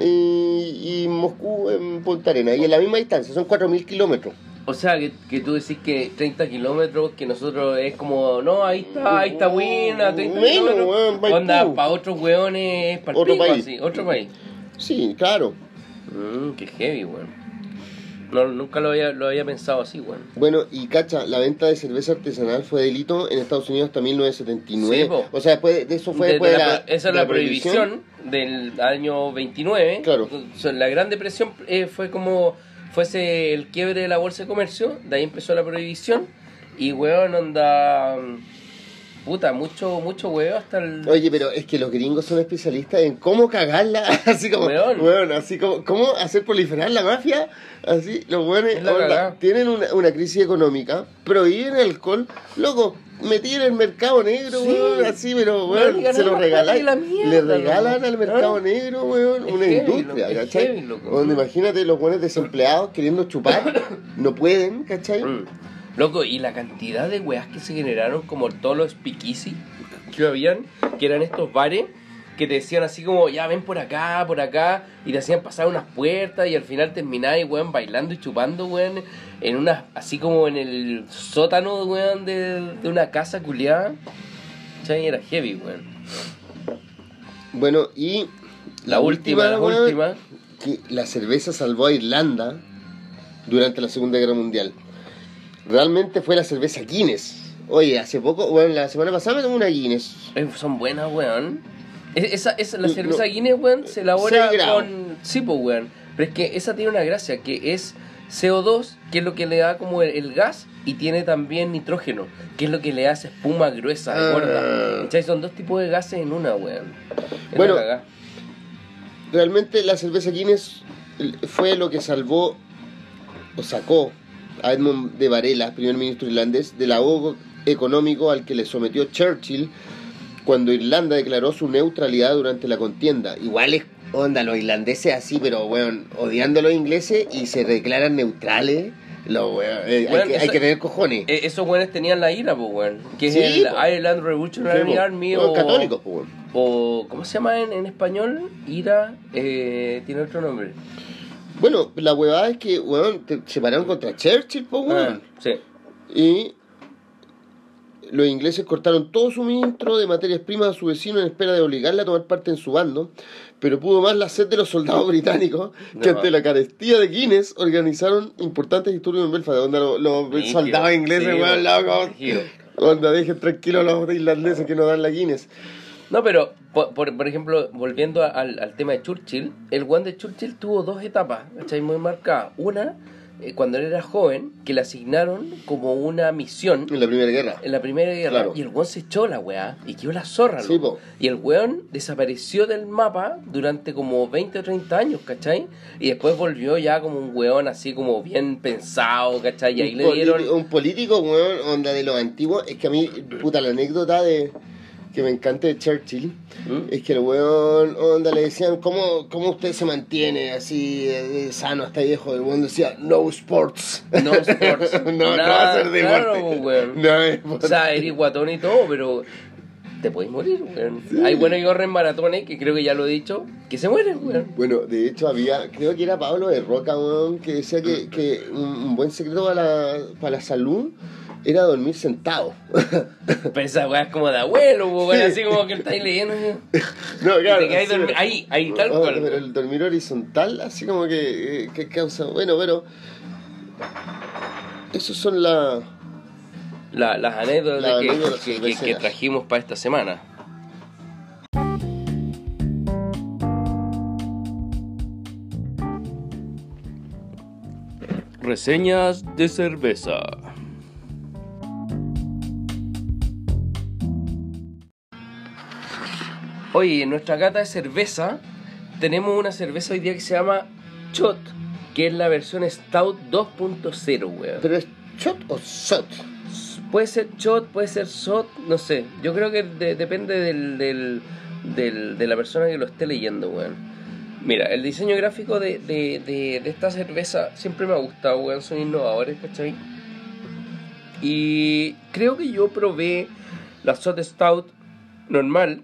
y, y Moscú en Punta Arena. Y en la misma distancia, son 4.000 kilómetros. O sea, que, que tú decís que 30 kilómetros, que nosotros es como, no, ahí está, ahí está Wien, a 30 Menos, kilómetros. Maipú. Onda, para otros weones, para Otro país. así, otro país. Sí, claro. Mmm, qué heavy, weón. No, nunca lo había, lo había pensado así, weón. Bueno, y cacha, la venta de cerveza artesanal fue delito en Estados Unidos hasta 1979. Sí, po. o sea, después de eso fue De- después de de la esa es la prohibición del año 29. Claro. La Gran Depresión eh, fue como fuese el quiebre de la bolsa de comercio, de ahí empezó la prohibición y weón onda puta, mucho mucho weón hasta el Oye, pero es que los gringos son especialistas en cómo cagarla, así como, Weón. weón, así como, cómo hacer proliferar la mafia, así, los weones, Es la onda, cagá. tienen una, una crisis económica, prohíben el alcohol, loco, metí en el mercado negro, Sí. weón, así, pero, Weón, se lo regalan, le regalan loco. al mercado ¿Ah? negro, weón, Es una heavy, industria, loco, ¿cachai? heavy, loco. Donde imagínate los buenos desempleados queriendo chupar, no pueden, ¿cachai? Mm. Loco, y la cantidad de weas que se generaron como todos los speakeasy que habían, que eran estos bares que te decían así como, ya ven por acá, por acá, y te hacían pasar unas puertas y al final terminabas, weón, bailando y chupando, weón, en una, así como en el sótano, weón, de, de una casa culiada. ¿Cachai? Era heavy, weón. Bueno, y La última, la weón, última. que la cerveza salvó a Irlanda durante la Segunda Guerra Mundial. Realmente fue la cerveza Guinness. Oye, hace poco, bueno, la semana pasada me tomé una Guinness. Eh, son buenas, weón. Es- Esa, esa, la cerveza no. Guinness, weón, se elabora con... Sí, pues, weón. Pero es que esa tiene una gracia, que es CO2, que es lo que le da como el, el gas, y tiene también nitrógeno, que es lo que le hace espuma gruesa, Ah. gorda. ¿Cachai? Son dos tipos de gases en una, weón. Es Bueno. Realmente la cerveza Guinness fue lo que salvó o sacó a Edmund de Varela, primer ministro irlandés, del ahogo económico al que le sometió Churchill cuando Irlanda declaró su neutralidad durante la contienda. Igual es onda, los irlandeses así, pero bueno, odiando a los ingleses y se declaran neutrales. Lo, weón, eh, Bueno, hay, que, hay que tener cojones. Eh, esos weones tenían la ira, pues, weón. Que Sí, es el po. Ireland Revolutionary Sí, po. Army Los o... católicos, pues, weón. O, ¿cómo se llama en, en español? Ira, eh, tiene otro nombre. Bueno, la huevada es que, weón, te- se pararon contra Churchill, pues, weón. Ah, sí. Y los ingleses cortaron todo suministro de materias primas a su vecino en espera de obligarle a tomar parte en su bando, pero pudo más la sed de los soldados británicos que No. ante la carestía de Guinness organizaron importantes disturbios en Belfast. Onda, los, los soldados ingleses, Sí, weón, locos. Onda, dejen tranquilos los irlandeses que no dan la Guinness. No, pero, por, por, por ejemplo, volviendo al, al tema de Churchill, el one de Churchill tuvo dos etapas, ¿cachai? Muy marcadas. Una, eh, cuando él era joven, que le asignaron como una misión En la Primera Guerra. en la Primera Guerra, Claro. y el weón se echó la weá, y quedó la zorra, Sí, po. Y el weón desapareció del mapa durante como 20 o 30 años, ¿cachai? Y después volvió ya como un weón así como bien pensado, ¿cachai? Y ahí un, le dieron... político, un político, weón, onda de los antiguos. Es que a mí, puta, la anécdota de que me encanta de Churchill ¿Mm? es que el weón, onda, le decían, ¿cómo, cómo usted se mantiene así sano hasta viejo? El weón decía, no sports. No sports. no, no va a Nada, ser deporte. claro, weón. No es O sea, eres guatón y todo, pero te puedes morir, weón. Hay buenos que corren maratones, que creo que ya lo he dicho, que se mueren, weón. Bueno, de hecho había, creo que era Pablo de Roca, weón, que decía que, que un, buen secreto para la, para la salud era dormir sentado. Pero esa weá es como de abuelo, weón, Sí. así como que estáis leyendo. no, sí, dormi- pero- ahí, ahí, tal cual. Pero el dormir horizontal, así como que, eh, que causa. Bueno, pero. Esos son la. La- las anécdotas Las que, anécdotas que- que- que cerveceras. trajimos para esta semana. Reseñas de cerveza. Oye, en nuestra cata de cerveza tenemos una cerveza hoy día que se llama Chot, que es la versión Stout 2.0, weón. ¿Pero es shot o shot? Puede ser shot, puede ser shot, no sé. Yo creo que de- depende del, del, del- de la persona que lo esté leyendo, weón. Mira, el diseño gráfico de, de, de, de esta cerveza siempre me ha gustado, weón. Son innovadores, ¿cachai? Y creo que yo probé la Shot Stout normal,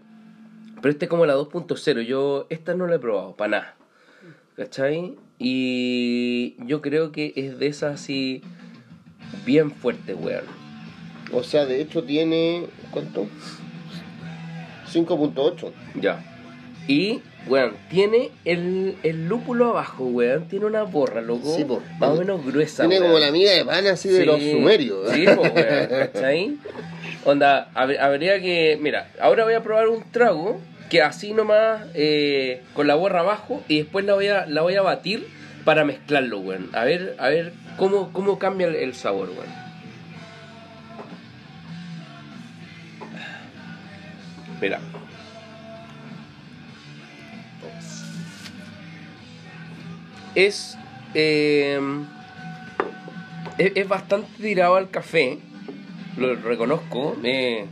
pero esta es como la 2.0. Yo esta no la he probado, para nada. ¿Cachai? Y yo creo que es de esas así bien fuerte, weón. O sea, de hecho tiene. ¿Cuánto? 5.8. Ya. Y, weón, tiene el, el lúpulo abajo, weón. Tiene una borra, loco. Sí, po. más o menos gruesa, Tiene weón. como la miga de pan así de Sí, los sumerios. Sí, po, weón, ¿cachai? Onda, hab- habría que. Mira, ahora voy a probar un trago que así nomás, eh, con la borra abajo, y después la voy a, la voy a batir para mezclarlo, weón. A ver, a ver cómo, cómo cambia el, sabor, weón. Mira. Es, eh, es. es bastante tirado al café. Lo reconozco. eh,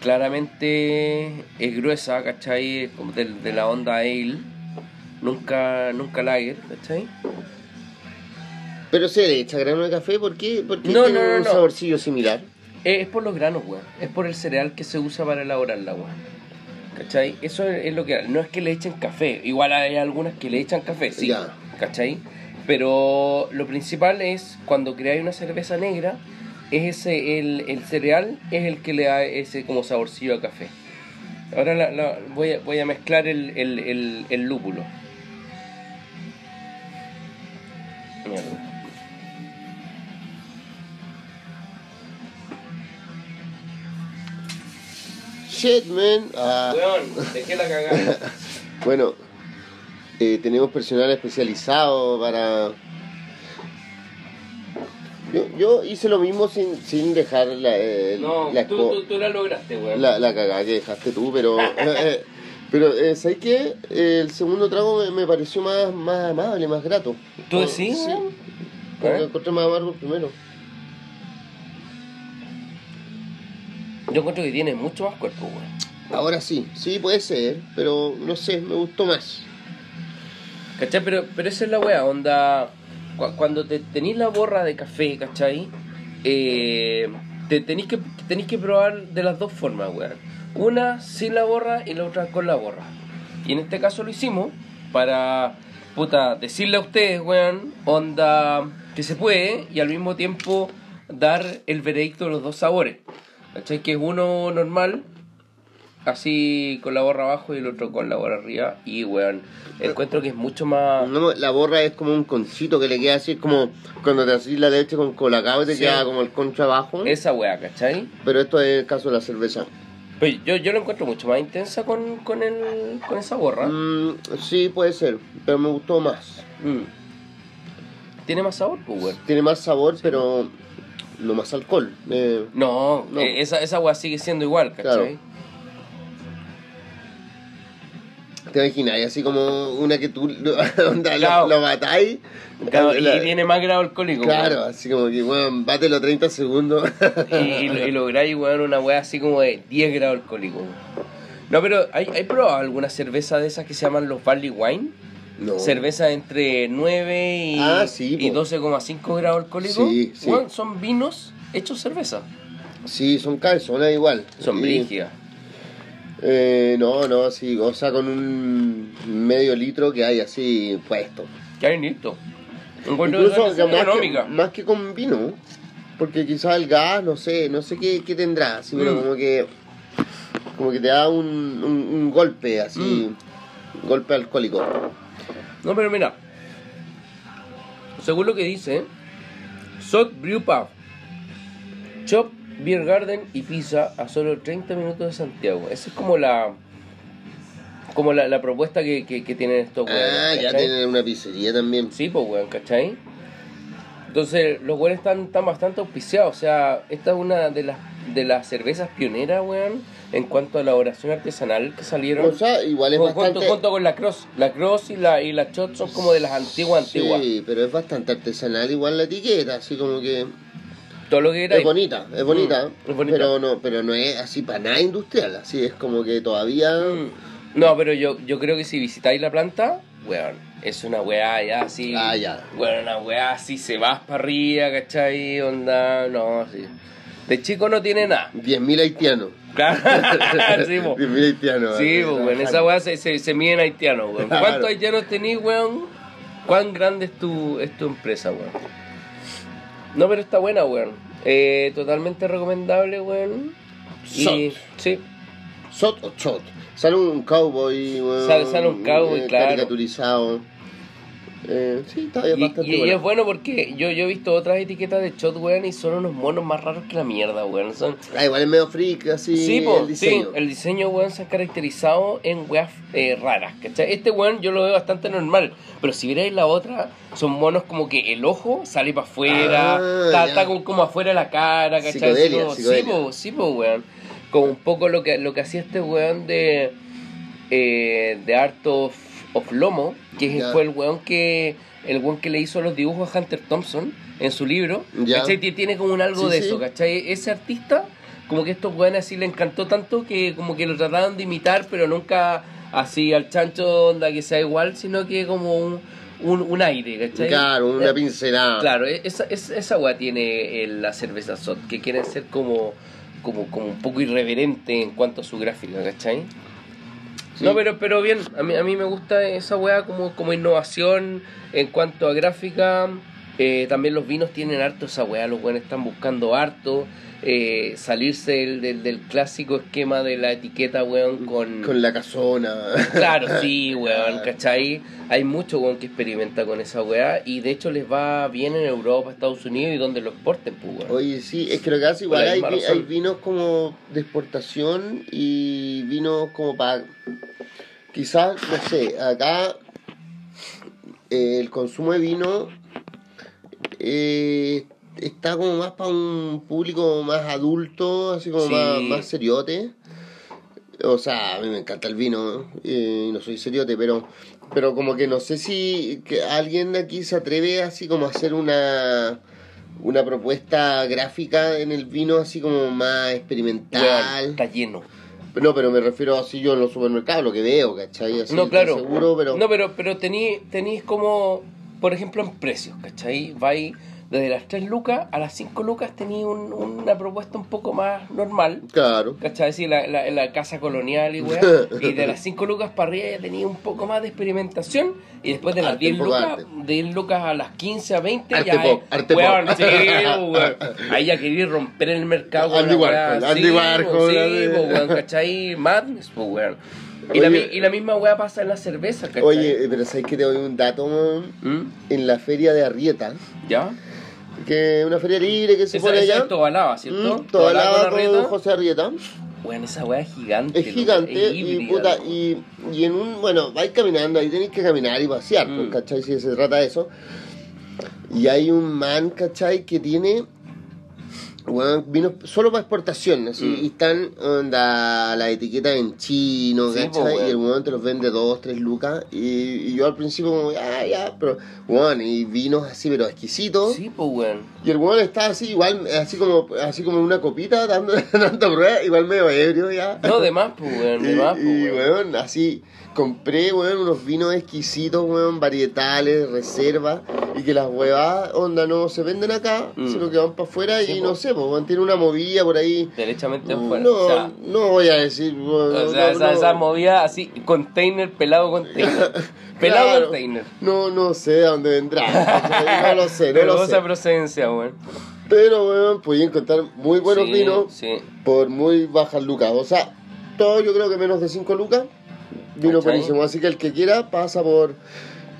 claramente es gruesa, ¿cachai? Como de, de la onda ale. Nunca, nunca lager, ¿cachai? Pero se le echa grano de café, ¿por qué? Porque No, tiene no, no, un no. saborcillo similar. Es, es por los granos, weón. Es por el cereal que se usa para elaborar el agua. ¿Cachai? Eso es, lo que... No es que le echen café. Igual hay algunas que le echan café, sí. Ya. ¿Cachai? Pero lo principal es, cuando creáis una cerveza negra, es ese, el, el cereal es el que le da ese como saborcillo a café. Ahora la- la- voy, a, voy a mezclar el, el, el lúpulo. Mierda. Shit, man. Ah, Weón, dejé la cagada. bueno, eh, tenemos personal especializado para... Yo, yo hice lo mismo sin, sin dejar la, eh, No, la, tú, tú, tú la lograste, weón. la, la cagada que dejaste tú, pero... pero, eh, ¿sabes qué? El segundo trago me, me pareció más, más amable, más grato. ¿Tú decís, Sí. Como ¿Eh? encontré más amargo el primero. Yo encuentro que tiene mucho más cuerpo, weón. Ahora sí, sí puede ser, pero no sé, me gustó más. ¿Cachai? Pero, pero esa es la wea, onda. cu- Cuando te tenéis la borra de café, ¿cachai? Eh, te tenéis que, tenéis que probar de las dos formas, weón. Una sin la borra y la otra con la borra. Y en este caso lo hicimos para, puta, decirle a ustedes, weón, onda, que se puede y al mismo tiempo dar el veredicto de los dos sabores. ¿Cachai? Que es uno normal, así con la borra abajo y el otro con la borra arriba. Y, weón, encuentro que es mucho más... No, la borra es como un concito que le queda así, es como cuando te haces la leche con colacao y te Sí. queda como el concho abajo. Esa weá, ¿cachai? Pero esto es el caso de la cerveza. Pero yo, yo lo encuentro mucho más intensa con, con, el, con esa borra. Mm, sí, puede ser, pero me gustó más. Mm. Tiene más sabor, pues. Tiene más sabor, pero no más alcohol. Eh, No, No. eh, esa, esa weá sigue siendo igual, ¿cachai? Claro. ¿Te imaginas? Así como una que tú lo, onda, lo- Claro. lo, matáis. Claro, La- y tiene más grado alcohólico, Claro, weón. así como que, bueno, bátelo 30 segundos. Y, y, y lográis, weón, una weá así como de 10 grados alcohólico. No, pero ¿hay, ¿hay probado alguna cerveza de esas que se llaman los Barley Wine? no. Cerveza entre 9 y, Ah, sí, y po. 12,5 grados alcohólicos. Sí, sí. Weón, son vinos hechos cerveza. Sí, son cabezonas igual. Son Y- brígidas. Eh, no, no, sí, o sea, con un medio litro que hay así puesto. Que hay listo. Encuentro Incluso que más, económica. que, más que con vino, porque quizás el gas, no sé, no sé qué, qué tendrá, así, pero Mm. como que como que te da un, un, un golpe así, Mm. golpe alcohólico. No, pero mira. Según lo que dice, Sot Brew Pub, Chop, Beer Garden y Pizza a solo 30 minutos de Santiago. Esa es como la como la, la propuesta que, que, que tienen estos Ah, weones, ya ¿cachai? tienen una pizzería también. Sí, pues weón, ¿cachai? Entonces, los weones están, están bastante auspiciados. O sea, esta es una de las de las cervezas pioneras, weón, en cuanto a la elaboración artesanal que salieron. O sea, igual es junto, bastante... junto con la Cross. La Cross y la, y la Shot son como de las antiguas, antiguas. Sí, pero es bastante artesanal igual la etiqueta, así como que Todo lo que era. es bonita, es bonita, Mm, es bonita. pero no, pero no es así para nada industrial, así es como que todavía Mm. No, pero yo, yo creo que si visitáis la planta, weón, es una weá ya así. Ah, ya. Weón, una weá así, se vas para arriba, ¿cachai? Onda, no, sí. De chico no tiene nada. 10.000 haitianos. Claro, sí, po. 10.000 haitianos. Sí, weón, esa weá se, se, se mide en haitianos, weón. ¿Cuántos haitianos tenés, weón? ¿Cuán grande es tu, es tu empresa, weón? No, pero está buena, weón. Eh, totalmente recomendable, weón. Y, Sot. sí, Sot o Chot. Sale un cowboy, weón, Sale- sale un cowboy, eh, claro. Caricaturizado. Eh, sí, está bien, Y, bastante y- y es bueno porque yo, yo he visto otras etiquetas de shot, weón, y son unos monos más raros que la mierda, weón. Son... Ah, igual es medio freak, así Sí, po, el diseño. sí, el diseño, weón, se ha caracterizado en weas eh, raras, ¿cachai? Este weón yo lo veo bastante normal, pero si vierais la otra, son monos como que el ojo sale para afuera, Ah, está, está como, como afuera de la cara, ¿cachai? Psicodelia, Así como- psicodelia. Sí, po, sí, po, weón. Como un poco lo que, lo que hacía este weón de, eh, de Art of, of Lomo, que Ya. fue el weón que el weón que le hizo los dibujos a Hunter Thompson en su libro, Tiene como un algo Sí, de sí. eso, ¿cachai? Ese artista, como que estos weones así le encantó tanto que como que lo trataron de imitar, pero nunca así al chancho onda que sea igual, sino que como un, un, un aire, ¿cachai? Claro, una Eh, pincelada. Claro, e- esa, esa, esa weá tiene la cerveza SOT, que quieren ser como, como, como un poco irreverente en cuanto a su gráfica, ¿cachai? No, pero, pero bien, a mí, a mí me gusta esa weá como, como innovación en cuanto a gráfica. Eh, también los vinos tienen harto esa weá, los weones están buscando harto. eh, salirse del, del, del clásico esquema de la etiqueta, weón, con... Con la casona. Claro, sí, weón, ¿cachai? Hay mucho weón que experimenta con esa weá y de hecho les va bien en Europa, Estados Unidos y donde lo exporten, pues, weón. Oye, sí, es que lo que hace igual hay, hay vinos como de exportación y vinos como para... Quizás, no sé, acá eh, el consumo de vino eh, está como más para un público más adulto, así como Sí. más, más seriote. O sea, a mí me encanta el vino eh, no soy seriote, pero pero como que no sé si que alguien aquí se atreve así como a hacer una una propuesta gráfica en el vino así como más experimental. está lleno. No, pero me refiero así yo en los supermercados, lo que veo, ¿cachai? Así, no, claro. Seguro, pero... No, pero, pero tení, tenís como, por ejemplo, en precios, ¿cachai? Vais desde las 3 lucas a las 5 lucas tenís un- una propuesta un poco más normal. Claro. ¿Cachai? Sí, la, la, la casa colonial y weá. Y de las 5 lucas para arriba ya tenía un poco más de experimentación. Y después de las Arte, 10 un poco lucas, de 10 lucas a las 15 a 20, Arte ya pop, arte weón, pop. sí, weón. Ahí ya quería romper el mercado. Andy weá. Warhol, Andy Sí, Warhol, Sí, así. po, weón, ¿cachai? Madness, po, weón. Y, la, Oye. y la misma weá pasa en la cerveza, ¿cachai? Oye, eh, pero ¿sabes que te doy un dato, man? ¿Mm? En la feria de Arrieta, ¿Ya? que una feria libre que se pone allá. es Tobalaba, ¿cierto? Mm, Tobalaba con. José Arrieta. Weón, esa weá es gigante. Es gigante es y, puta, y, y en un, bueno, vais caminando, ahí tenéis que caminar y pasear, Mm. pues, ¿cachai? Si se trata de eso. Y hay un man, ¿cachai? Que tiene, bueno, vino solo para exportación, así, Mm. y están, onda, la etiqueta en chino, Sí, weón. y el weón te los vende dos, tres lucas, y, y yo al principio como, ah, ya, pero, bueno, y vinos así, pero exquisitos. Sí, pues, weón. Y el weón está así, igual, así como, así como una copita, dando, dando pruebas, igual medio ebrio ya. No, de más, pues, weón, de más, pues, y, weón. weón, así, compré, weón, unos vinos exquisitos, weón, varietales, reserva, y que las huevas, onda, no se venden acá, Mm. sino que van para afuera Sí, y po. no sé, pues, tiene una movida por ahí. Derechamente No, afuera. no, o sea, no voy a decir, weón, o sea, no, esa, no. esa movida así, container, pelado container. pelado Claro. container. No, no sé de dónde vendrá, no lo sé, no lo sé. procedencia, weón. Pero, weón, podía encontrar muy buenos Sí, vinos Sí. por muy bajas lucas. O sea, todo yo creo que menos de 5 lucas. Vino ¿Cachai? buenísimo. Así que el que quiera pasa por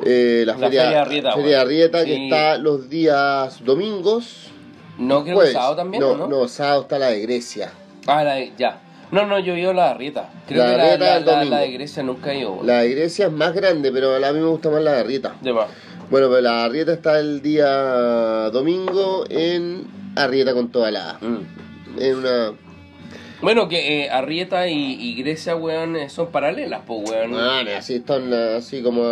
eh, la, La feria, Feria Arrieta, Feria. Arrieta, que está los días domingos. No, creo que sábado también, no, ¿o ¿no? no, sábado está la de Grecia. Ah, la de, ya. No, no, yo he ido a la Rieta. Creo La que la, Arrieta la, la- la de Grecia nunca he ido. La de Grecia es más grande, pero a mí me gusta más la de Arrieta. De más. Bueno, pero la Arrieta está el día domingo en Arrieta con toda la. Mm. En una. Bueno, que eh, Arrieta y, y Grecia, weón, eh, son paralelas, pues, weón. Ah, así están así como.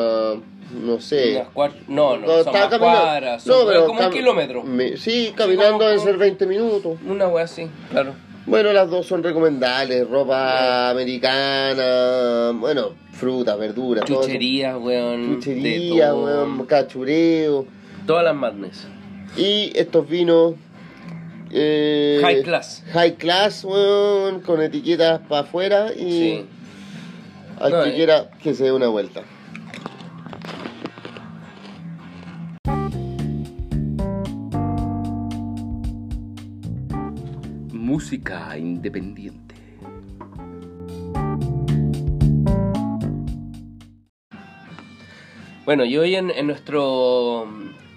No sé. No, no, son más cuadras. Son No, pero como un kilómetro. me- sí, caminando deben ser 20 minutos. Una wea así, claro. Bueno, las dos son recomendables. Ropa americana, bueno, frutas, verduras. Chucherías, weón. de Chuchería, todo. weón, cachureo. Todas las madness. Y estos vinos. Eh, High class. High class, weón, con etiquetas para afuera y Sí. al No, que eh. quiera que se dé una vuelta. Música independiente. Bueno, y hoy en, en nuestro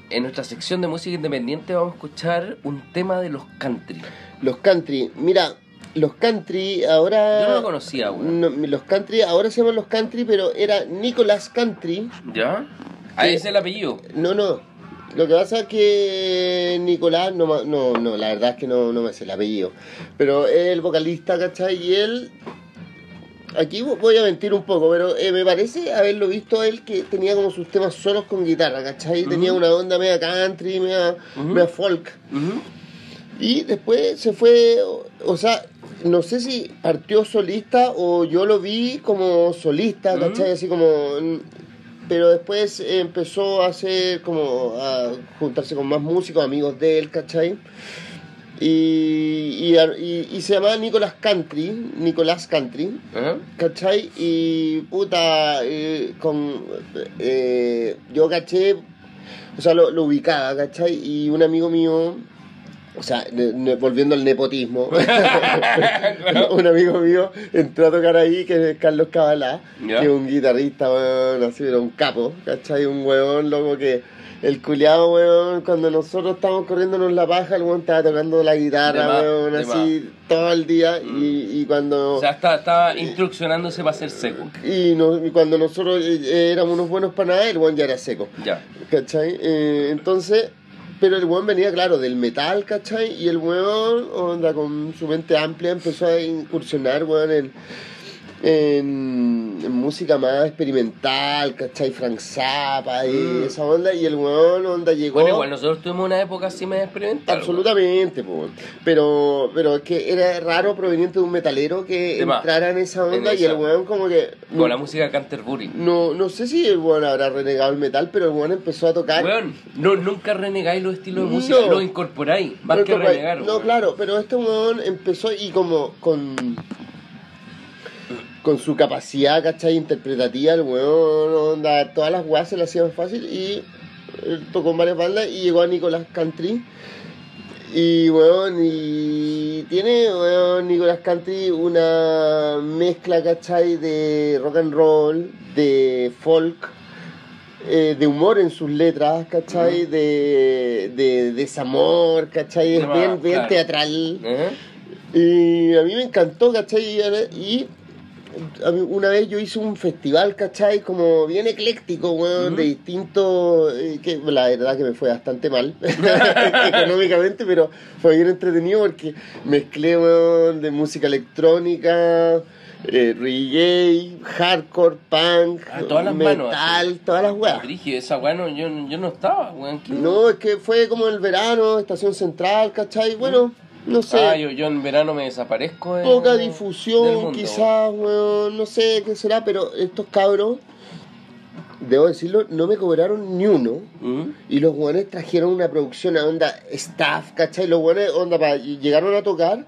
en nuestra sección de música independiente vamos a escuchar un tema de los country. Los country, mira, los country ahora. Yo no lo conocía. No, los country, ahora se llaman los country, pero era Nicolas Country. ¿Ya? Ahí es el apellido. No, no. Lo que pasa es que Nicolás, no, no, no, la verdad es que no, no me sé el apellido. Pero es el vocalista, ¿cachai? Y él. Aquí vo- voy a mentir un poco, pero eh, me parece haberlo visto a él que tenía como sus temas solos con guitarra, ¿cachai? Tenía una onda media country, media, media folk. Ujú. Y después se fue, o, o sea, no sé si partió solista o yo lo vi como solista. ¿cachai? Así como... Pero después empezó a hacer como a juntarse con más músicos, amigos de él, ¿cachai? Y, y, se llamaba Nicolás Country, Nicolás Country. ¿cachai? Y puta, eh, con, eh, yo caché, o sea, lo, lo ubicaba, ¿cachai? Y un amigo mío, o sea, ne- ne- volviendo al nepotismo, un amigo mío entró a tocar ahí, que es Carlos Cabalá, Ya. que es un guitarrista, así, era un capo, ¿cachai? Un weón, loco, que el culiado, weón, cuando nosotros estábamos corriéndonos la paja, el weón estaba tocando la guitarra, más, weón, así, todo el día, Mm. y, y cuando... O sea, estaba, estaba instruccionándose para ser seco. Y, no- y cuando nosotros eh, éramos unos buenos para nada, el weón ya era seco. Ya. ¿Cachai? Eh, entonces, pero el weón venía, claro, del metal, ¿cachai? Y el weón, onda, con su mente amplia, empezó a incursionar, weón, en, en, en música más experimental, ¿cachai? Frank Zappa y Mm. esa onda. Y el weón, onda, llegó... Bueno, igual nosotros tuvimos una época así medio experimental. Absolutamente, po, pero pero es que era raro proveniente de un metalero que más. entrara en esa En onda y esa. el weón como que... Con la música Canterbury. No, no sé si el weón habrá renegado el metal, pero el weón empezó a tocar. Weón, no, nunca renegáis los estilos de No. música, lo incorporáis, más Pero que renegar. No, weón. claro, pero este weón empezó y como con. Con su capacidad, ¿cachai? Interpretativa, el weón, onda, todas las weas se le hacían fácil y él tocó en varias bandas y llegó a Nicolás Country. Y weón, y tiene, weón, Nicolás Country una mezcla, ¿cachai? De rock and roll, de folk, eh, de humor en sus letras, ¿cachai? De, de desamor, ¿cachai? Es bien, bien claro. teatral. Y a mí me encantó, ¿cachai? Y una vez yo hice un festival, ¿cachai? Como bien ecléctico, weón, de distintos... eh, que la verdad que me fue bastante mal económicamente, pero fue bien entretenido porque mezclé, weón, de música electrónica... Eh, reggae, hardcore, punk, Ah, todas las manos, metal, todas las weas. Brígido, esa weá no, yo, yo no estaba, weón. No, es que fue como el verano, estación central, ¿cachai? Bueno, no sé. Ah, yo, yo en verano me desaparezco. de- poca difusión, quizás, weón, no sé qué será, pero estos cabros, debo decirlo, no me cobraron ni uno. ¿Mm? Y los weones trajeron una producción a onda staff, ¿cachai? Los weones, onda, pa- y llegaron a tocar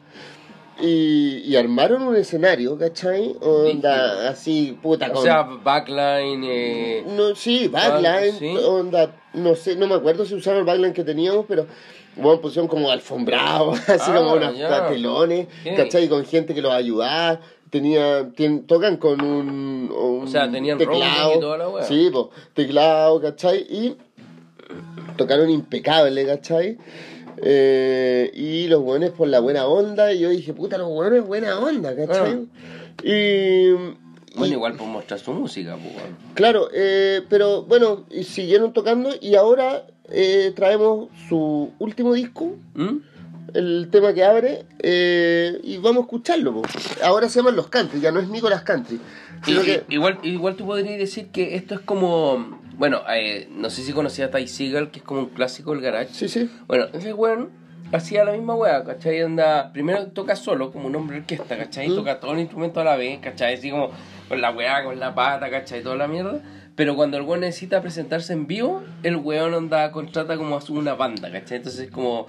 y, y armaron un escenario, ¿cachai? Onda, así, puta, O con... sea, backline. Eh, no, sí, backline, sí. onda, no sé, no me acuerdo si usaron el backline que teníamos, pero... Bueno, pusieron como alfombrado, así Ah, como unos ya. telones, Ok. ¿cachai? Con gente que los ayudaba. Tenía, tocan con un, un O sea, tenían teclado. y toda la wea. Sí, po, teclado, ¿cachai? Y tocaron impecable, ¿cachai? Eh, y los buenos por la buena onda, y yo dije, puta, los buenos buena onda, ¿cachai? Y, bueno, y- igual por mostrar su música, pues. Claro, eh, pero bueno, y siguieron tocando y ahora eh, traemos su último disco, ¿Mm? el tema que abre, eh, y vamos a escucharlo. po. Ahora se llaman Los Country, ya no es Nicolas Country. Que, i- Igual, igual tú podrías decir que esto es como. Bueno, no sé si conocías a Ty Seagal, que es como un clásico del garage. sí, sí. Bueno, ese weón hacía la misma weá, ¿cachai? Anda, primero toca solo, como un hombre de orquesta, ¿cachai? Mm. Toca todo el instrumento a la vez, ¿cachai? Así como con la weá, con la pata, ¿cachai? Toda la mierda. Pero cuando el weón necesita presentarse en vivo, el weón anda, contrata como a una banda, ¿cachai? Entonces es como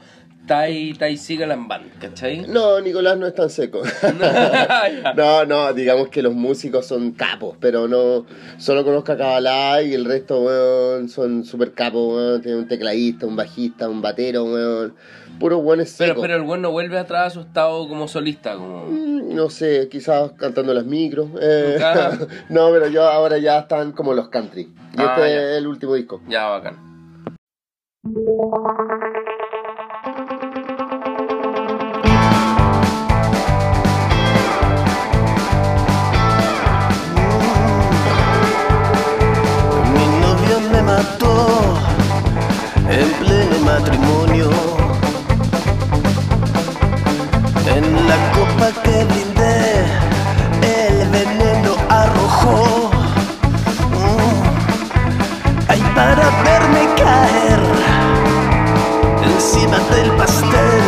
Ty Seagal en band, ¿cachai? No, Nicolás no es tan seco. No, no, digamos que los músicos son capos, pero no. Solo conozco a Cabalá y el resto, weón, son super capos, weón. Tiene un tecladista, un bajista, un batero, weón. Puros buenos secos. Pero, pero el weón no vuelve atrás su estado como solista, como... Mm, No sé, quizás cantando las micros. eh, no, pero yo ahora ya están como los country. Y Ah, este ya. es el último disco. Ya, bacán. En pleno matrimonio. En la copa que brindé, el veneno arrojó. Mm. Para verme caer encima del pastel.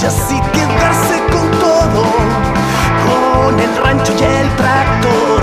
Y así quedarse con todo, con el rancho y el tractor.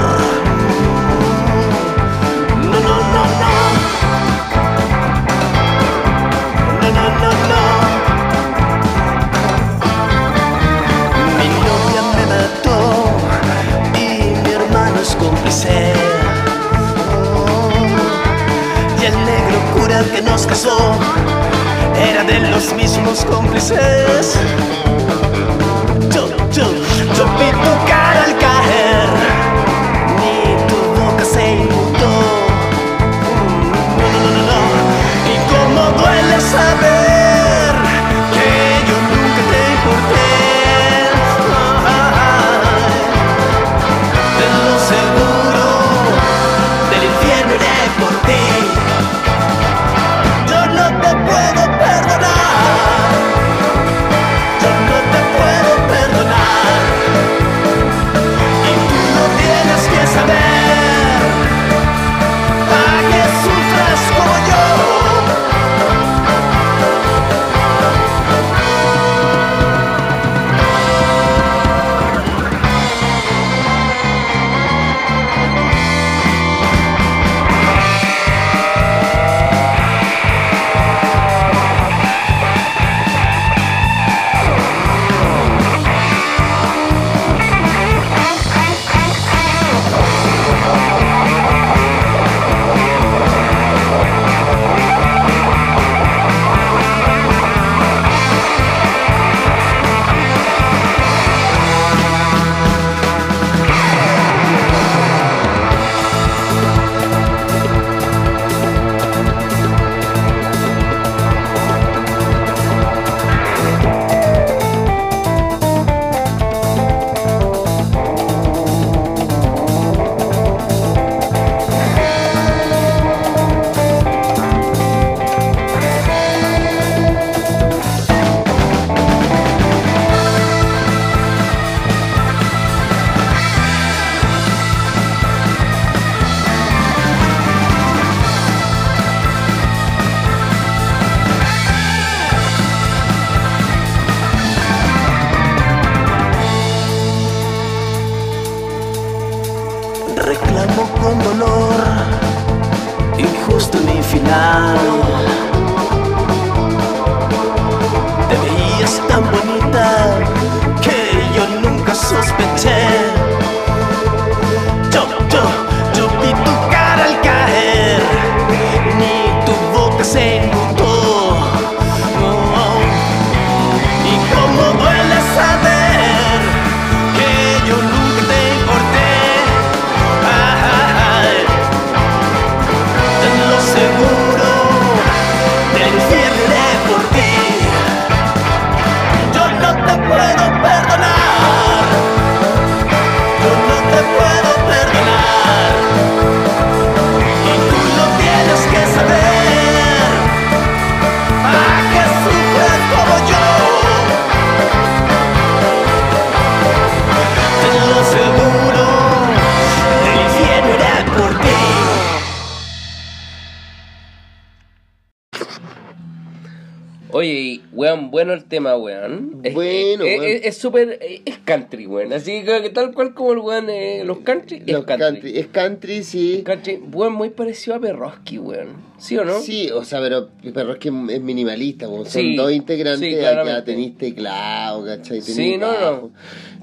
Bueno el tema, weón. Es- Bueno, es- weón. es- Es súper. Es, es country, weón. Así que tal cual como el weón. eh, los country. Es Los country. country. Es country, sí. Country, weón, muy parecido a Perroski, weón. ¿Sí o no? Sí, o sea, pero, pero es es minimalista, son Sí, dos integrantes, sí, acá tenéis teclado, ¿cachai? Sí, no, no.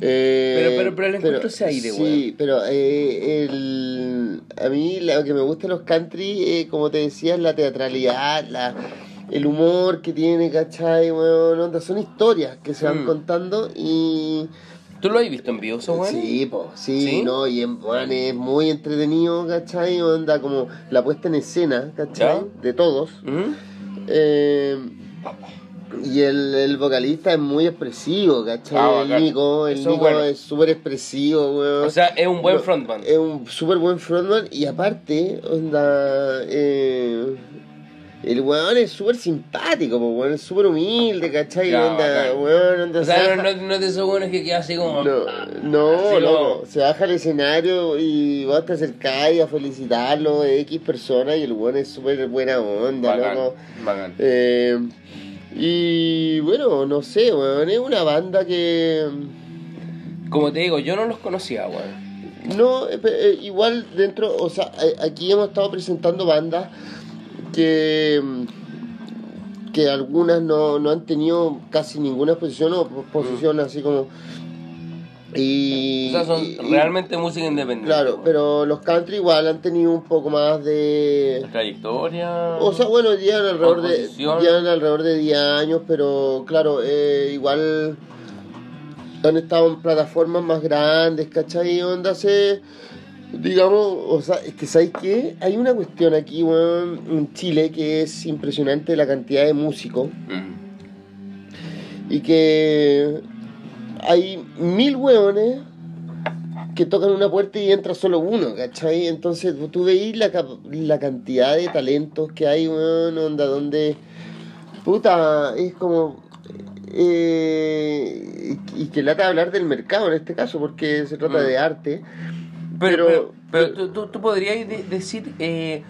Eh, Pero- pero- pero le encuentro ese aire, Sí, pero eh, el, a mí lo que me gusta de los country, eh, como te decía, es la teatralidad, la, el humor que tiene, ¿cachai? Bueno, onda, son historias que se van Mm. contando y... ¿Tú lo has visto en vivo, eso? Sí, po, sí, ¿Sí? no, y en, bueno, es muy entretenido, ¿cachai? Onda como la puesta en escena, ¿cachai? ¿Ya? De todos. Eh, y el, el vocalista es muy expresivo, ¿cachai? Ah, el. Nico, el Eso es Nico bueno. es súper expresivo, weón. O sea, es un buen frontman. Es un súper buen frontman y aparte, onda, eh, el weón es súper simpático, po, weón, es súper humilde, ¿cachai? Ya, onda, bacán. weón, onda, O se sea, no, no, no de esos weones que queda así como. no, no, Así no, como- se baja al escenario y vos te acercás a felicitarlo, X personas, y el weón es súper buena onda, Bacán, loco. bacán. Eh, y bueno, no sé, weón, es una banda que... Como te digo, yo no los conocía, weón. No, eh, eh, igual dentro, o sea, aquí hemos estado presentando bandas que mm, que algunas no, no han tenido casi ninguna exposición o po- posición así como y, O sea, son y- y- realmente música independiente. claro, weón. pero los country igual han tenido un poco más de Trayectoria. o sea, bueno, llevan alrededor de llevan alrededor de 10 años, pero claro, eh, igual han estado en plataformas más grandes, ¿cachai? Onda se digamos, o sea, es que ¿sabes qué? Hay una cuestión aquí, weón, en Chile que es impresionante la cantidad de músicos Mm. y que hay mil weones que tocan una puerta y entra solo uno, ¿cachai? Entonces tú- veis la, la cantidad de talentos que hay, weón, onda, donde, puta, es como... eh, y y que lata hablar del mercado en este caso, porque se trata Mm. de arte. Pero, Pero- pero, pero tú, tú, podrías de- decir eh,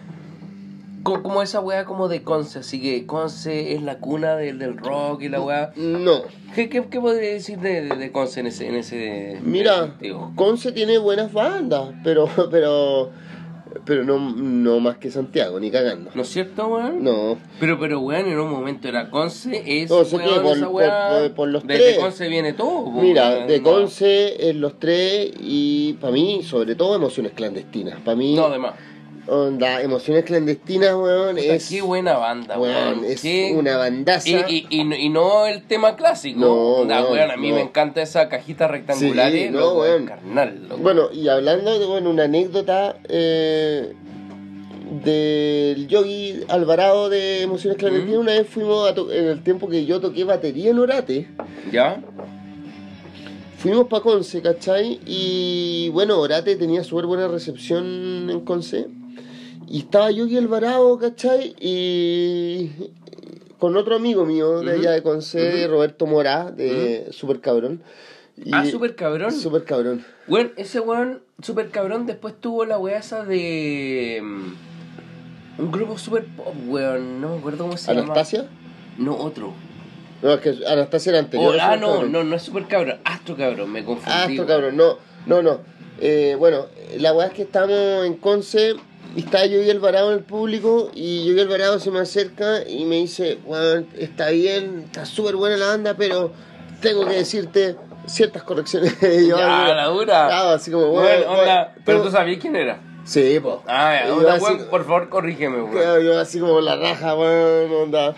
co- como esa weá como de Conce, así que Conce es la cuna del, del rock y la weá. No, ¿Qué, qué, qué podrías decir de, de, de Conce en ese, en ese mira? Conce tiene buenas bandas, pero, pero, pero no, no más que Santiago, ni cagando. ¿No es cierto, weón? No. Pero, pero, weón, en un momento era Conce, es, No, sé que weón, por- esa por- weá, por- por los de, tres. de Conce viene todo, Mira, weón, de no. Conce en los tres y para mí, sobre todo, emociones clandestinas. Para mí, No, además. Onda, emociones clandestinas, weón, Puta, es, Qué buena banda, weón. weón, es Qué- una bandaza. Y, y, y, no- y no el tema clásico. No, Onda, weón, weón, a mí no. me encanta esa cajita rectangular. Sí, eh, no, loco, weón. carnal, loco. Bueno, y hablando de bueno, una anécdota eh, del Yogi Alvarado de Emociones Clandestinas, una vez fuimos a en el tiempo que yo toqué batería en Orate. ¿Ya? Fuimos para Conce, ¿cachai? Y bueno, Orate tenía súper buena recepción en Conce. Y estaba Yogi Alvarado, ¿cachai? Y con otro amigo mío de Ujú. allá de Conce, Roberto Morá, de Super Cabrón. Y- Ah, super cabrón. Super Cabrón. Weón, ese weón, super cabrón, después tuvo la weá esa de. mm, Un grupo super pop, weón. No me acuerdo cómo se ¿Anastasia? llama. No, otro. No, es que Anastasia era anterior. Oh, ah, no, Cabrón. no, no es super cabrón. Astro cabrón, me confundí. Weón. cabrón, no, no, no. Eh, bueno, la weá es que estamos en Conce y está yo y Alvarado en el público y yo y Alvarado se me acerca y me dice, weón, está bien, está súper buena la banda, pero tengo que decirte ciertas correcciones. Yo, Ya, así, la dura. claro, así como, Bueno, weón, pero tú- tú sabías quién era. Sí, po. Ah, ya, onda, así- por favor, corrígeme, weón. Claro, yo así como la raja, weón, onda.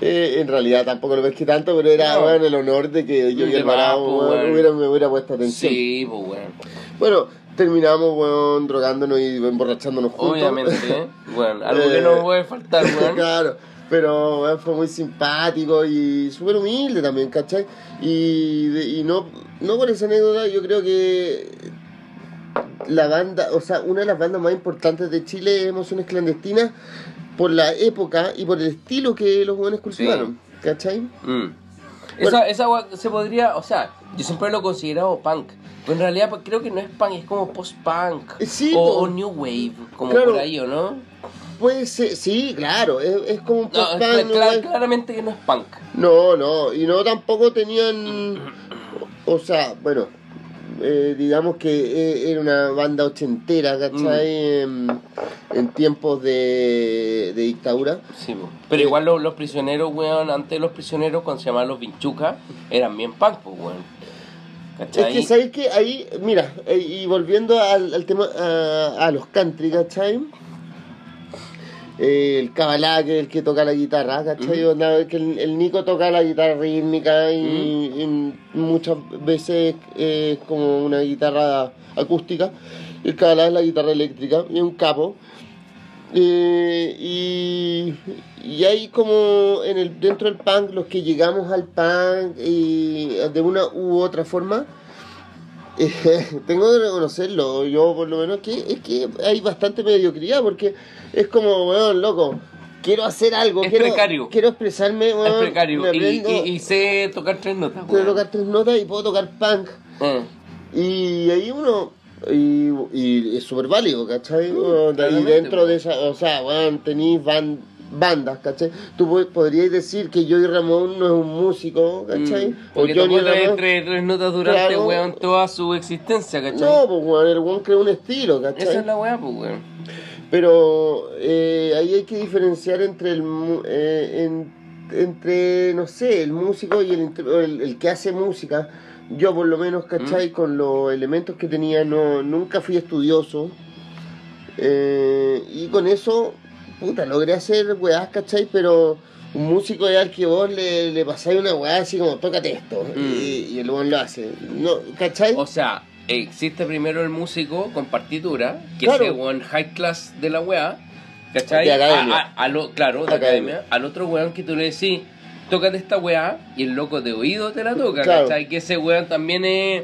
Eh, en realidad tampoco lo pesqué tanto, pero era No. weón, el honor de que yo y De el varado más, pues, weón, weón. hubiera, me hubiera puesto atención. Sí, pues, weón. Bueno, terminamos weón, drogándonos y emborrachándonos juntos. Obviamente, ¿eh? Bueno, algo que Eh, no puede faltar, weón. claro, pero weón, fue muy simpático y súper humilde también, ¿cachai? Y, de- y no, no por esa anécdota, yo creo que la banda, o sea, una de las bandas más importantes de Chile es Emociones Clandestinas por la época y por el estilo que los jóvenes cultivaron, ¿cachai? Mm. Esa, esa se podría, o sea, yo siempre lo he considerado punk. Pero en realidad creo que no es punk, es como post-punk. Eh, sí, o, new wave, como Claro. por ahí, ¿o no? Puede ser, sí, claro, es, es como No, post-punk, claramente que no es punk. No, no, y no tampoco tenían, o sea, bueno, eh, digamos que eh, era una banda ochentera, ¿cachai? En, en tiempos de, de dictadura. Sí. Pero Eh, igual los, los prisioneros, weón, antes los prisioneros, cuando se llamaban los vinchucas, eran bien punk, pues, weón. Es ¿Cachai? que, ¿sabéis que Ahí, mira, y volviendo al, al tema, a, a los country, ¿cachai? Eh, el cabalá, que es el que toca la guitarra, ¿cachai? Que el, el Nico toca la guitarra rítmica y, y muchas veces es como una guitarra acústica. El cabalá es la guitarra eléctrica y es un capo. Eh, y, y hay como en el dentro del punk los que llegamos al punk y de una u otra forma eh, tengo que reconocerlo yo por lo menos que es que hay bastante mediocridad porque es como weón loco quiero hacer algo Es quiero, precario. quiero expresarme es weón, precario. me Y, aprendo, y- y sé tocar tres notas, puedo weón. tocar tres notas y puedo tocar punk Eh. y ahí uno. Y, y es súper válido, ¿cachai? Y claramente, dentro de esa. O sea, bueno, tenéis ban- bandas, ¿cachai? Tú po- podrías decir que Joey Ramón no es un músico, ¿cachai? Mm, Porque tocó tres, tres- tres notas durante, Claro. weón, toda su existencia, ¿cachai? No, pues, weón, el weón creó un estilo, ¿cachai? Esa es la weá, pues, weón. Pero eh, ahí hay que diferenciar entre el eh, en- entre no sé el músico y el, el que hace música yo por lo menos ¿cachai? Mm. con los elementos que tenía no nunca fui estudioso eh, y con eso puta logré hacer weás ¿cachai? pero un músico al que vos le, le pasáis una weá así como tócate esto Mm. y, y el weón lo hace no, ¿cachai? O sea, existe primero el músico con partitura, que Claro. es el weón high class de la weá, ¿cachai? De academia. A- a- a lo- claro, de Academia. academia. Al otro weón que tú le decís, tócate esta weá, y el loco de oído te la toca, Claro. ¿cachai? Que ese weón también es...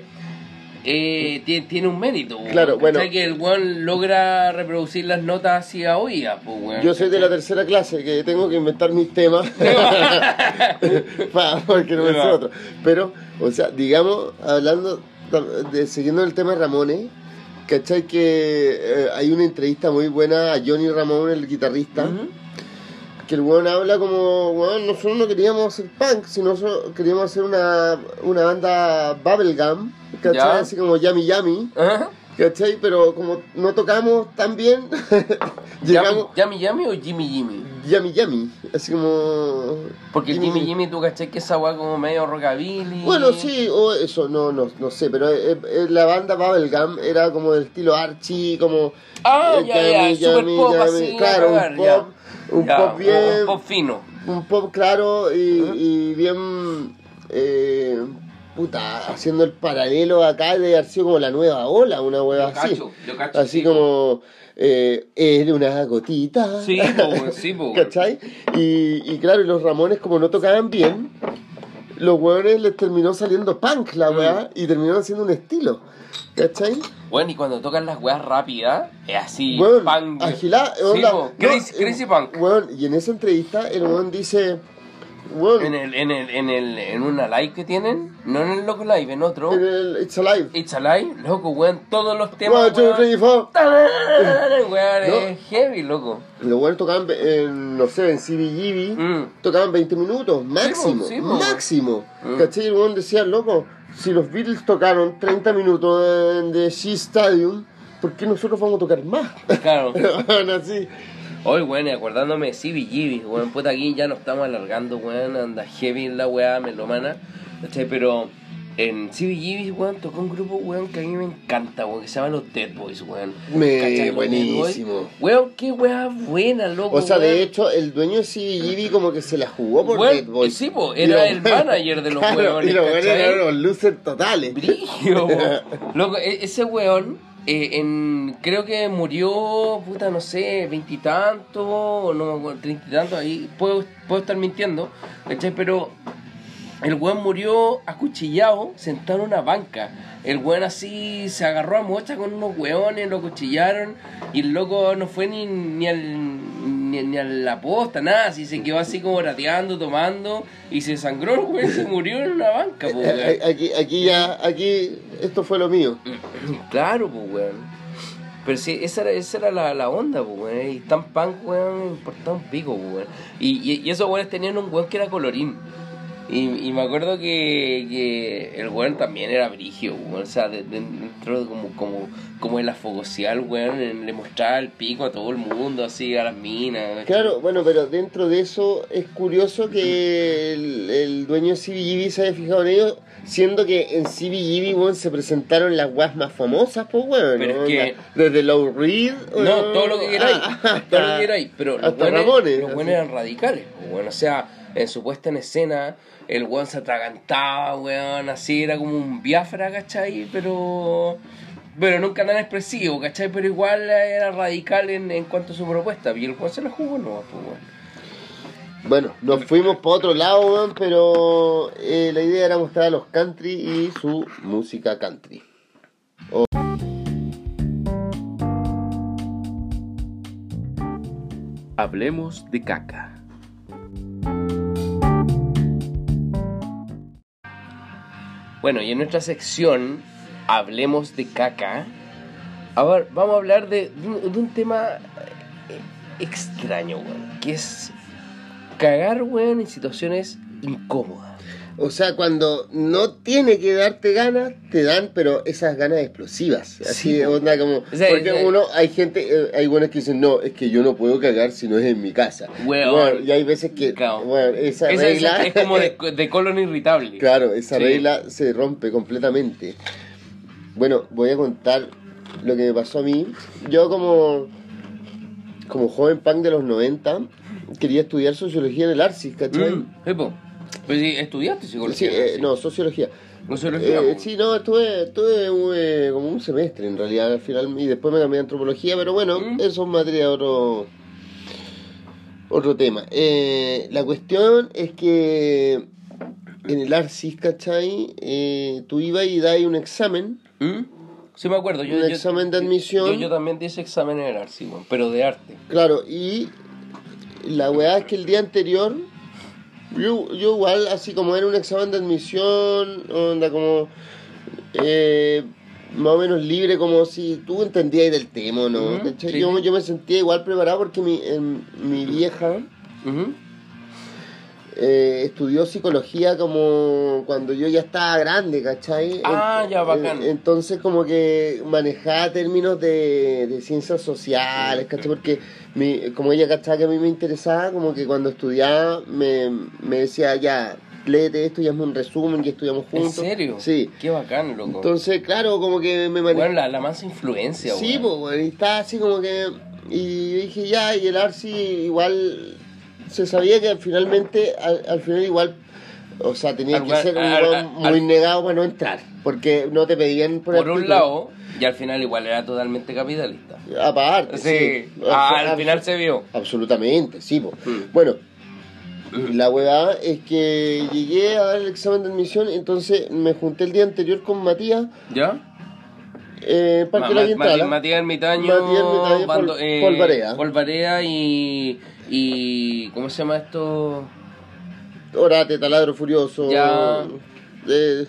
eh, tiene, tiene un mérito, Claro, bueno. ¿cachai? Que el weón logra reproducir las notas así a oídas, pues, weón. Yo soy de la tercera clase, que tengo que inventar mis temas Pa- porque no me Va. otro. Pero, o sea, digamos, hablando, de, siguiendo el tema de Ramones, ¿cachai? Que eh, hay una entrevista muy buena a Johnny Ramón, el guitarrista. Que el weón habla como, weón, nosotros no queríamos hacer punk, sino nosotros queríamos hacer una, una banda bubblegum, ¿cachai? Ya. Así como Yami Yami. Ajá. ¿Cachai? Pero como no tocamos tan bien, llegamos ¿Yami Yami o Jimmy Jimmy? Yami Yami, así como... Porque el Jimmy Jimmy, tú cachai que esa weá como medio rockabilly. Bueno, sí, o eso, no, no, no sé, pero eh, eh, la banda Bubblegum era como del estilo Archie, como... Ah, eh, ya, ya, super pop, así, claro, un pop, ya. Un Ya, pop bien... Un pop fino. un pop claro y, y bien... eh, puta, haciendo el paralelo acá de haber sido como la nueva ola, una hueva Yo así. cacho, yo cacho, así sí, como... Eh, era una gotita. Sí, po, sí, po. ¿Cachai? Y, y claro, y los Ramones como no tocaban bien, los hueones les terminó saliendo punk la Mm. weá y terminaron haciendo un estilo. ¿Cachai? Bueno, y cuando tocan las weas rápidas, es así, Weón, punk. agilá, Sí, onda, po, no, crazy, eh, crazy punk. weón, y en esa entrevista el weón dice, weón, En, el, en, el, en, el, en una live que tienen, no en el Loco Live, en otro, en el It's Alive. It's Alive, loco, weón, todos los temas. One, two, three, four. weón, es heavy, loco. Los weones tocaban, en, no sé, en CBGB, Mm. tocaban 20 minutos, máximo, sí, po. máximo. Mm. ¿Cachai? Y el weón decía, loco, si los Beatles tocaron 30 minutos de, Shea Stadium, ¿por qué nosotros vamos a tocar más? Claro. Bueno, así. Hoy, weón, y acordándome de CBGB, weón, puta, aquí ya nos estamos alargando, weón, anda heavy la weá melomana, ¿cachai? Pero en CBGB, weón, tocó un grupo, weón, que a mí me encanta, weón, que se llama los Dead Boys, weón. Me- buenísimo. Weón, qué weá buena, loco. O sea, de weón. hecho, el dueño de CBGB como que se la jugó por Weón, Dead Boys. sí, po, era el weones- manager de los Claro, weones, Y los weones eran los losers totales. Brillo, po. Loco, e- ese weón, eh, en, creo que murió, puta, no sé, veintitantos, no treinta y tantos, ahí puedo, puedo estar mintiendo, ¿cachai? Pero el weón murió acuchillado, sentado en una banca. El weón así se agarró a mocha con unos weones, lo acuchillaron, y el loco no fue ni, ni al ni, ni a la posta, nada, así se quedó así como rateando, tomando, y se sangró el weón, y se murió en una banca, po, weón. Eh, Aquí, aquí ya, aquí, esto fue lo mío. Claro, pues, weón. Pero sí, esa era, esa era la, la onda, pues, weón. Y tan punk, weón, importaba un pico, pues, weón. Y, y, y esos weones tenían un weón que era colorín. Y, y me acuerdo que, que el weón también era brigio, weón. O sea, de- de- dentro de como, como, como fogosidad, weón, le mostraba el pico a todo el mundo, así, a las minas. Claro, bueno, pero dentro de eso es curioso que el, el dueño de CBGB se haya fijado en ellos, siendo que en CBGB, weón, se presentaron las guas más famosas, pues, weón. Pero ¿no? es que- Desde Low Reed. No, todo lo que queráis. hasta- todo lo que queráis. Pero los buenos, los eran radicales. pues, weón. O sea, en su puesta en escena, el weón se atragantaba, weón. Así era como un biafra, ¿cachai? Pero. Pero nunca tan expresivo, ¿cachai? Pero igual era radical en, en cuanto a su propuesta. Y el weón se la jugó, no, pues, weón. Bueno, nos fuimos para otro lado, weón, pero eh, la idea era mostrar a los country y su música country. Hablemos de caca. Bueno, y en nuestra sección, Hablemos de caca. Ahora vamos a hablar de, un, tema eh, extraño, weón. Que es cagar, weón, en situaciones incómodas. O sea, cuando no tiene que darte ganas, te dan, pero esas ganas explosivas. Así, Sí, po. onda como. O sea, porque eh, uno, hay gente, eh, hay buenos que dicen, no, es que yo no puedo cagar si no es en mi casa. Weón. Bueno, y hay veces que, Claro. bueno, esa, Esa- regla. es como de, de colon irritable. claro, esa Sí. regla se rompe completamente. Bueno, voy a contar lo que me pasó a mí. Yo, como. Como joven punk de los 90, quería estudiar sociología en el Arcis, ¿cachai? Mm, sí, po. Pues sí, estudiaste Sí, psicología. eh, sí. no, sociología. No sociología, Eh, sí, no, estuve, estuve eh, como un semestre en realidad al final y después me cambié a antropología, pero bueno, Mm. eso es materia de otro, otro tema. Eh, la cuestión es que en el ARCIS, ¿cachai? Eh, tú ibas y dabas un examen, ¿Mm? Sí me acuerdo. Yo, Un yo- examen de admisión. Yo, yo también di ese examen en el ARCI, weón, pero de arte. claro, y la weá es que el día anterior, yo, yo igual, así como era un examen de admisión, onda como eh, más o menos libre, como si tú entendías del tema, ¿o ¿no? Yo, yo me sentía igual preparado porque mi, em, mi vieja eh, estudió psicología como cuando yo ya estaba grande, ¿cachai? Ah, ya, bacán. en- entonces como que manejaba términos de, de ciencias sociales, ¿cachai? Porque mi, como ella cachaba que a mí me interesaba, como que cuando estudiaba me, me decía, ya, léete esto y hazme un resumen y estudiamos ¿En juntos. serio? Sí. Qué bacán, loco. Entonces, claro, como que me manejaba... Bueno, la, la mansa influencia, Sí, pues, y estaba así como que. Y dije ya, y el Arsi igual. Se sabía que finalmente, al, al final igual. O sea, tenía Al que ser un al- weón al- muy al- negado para no entrar. Porque no te pedían por, Por un lado, y al final igual era totalmente capitalista. Aparte. Sí, ah, al final se vio. Absolutamente, sí. Mm. Bueno, la huevada es que llegué a dar el examen de admisión, entonces me junté el día anterior con Matías, ¿Ya? eh, para Ma- Ma-. Mati- Matías Ermitaño, Matías Ermitaño, Bando- Pol- eh, Polvarea. Polvarea y, y... ¿Cómo se llama esto? Orate, taladro furioso. Ya. eh,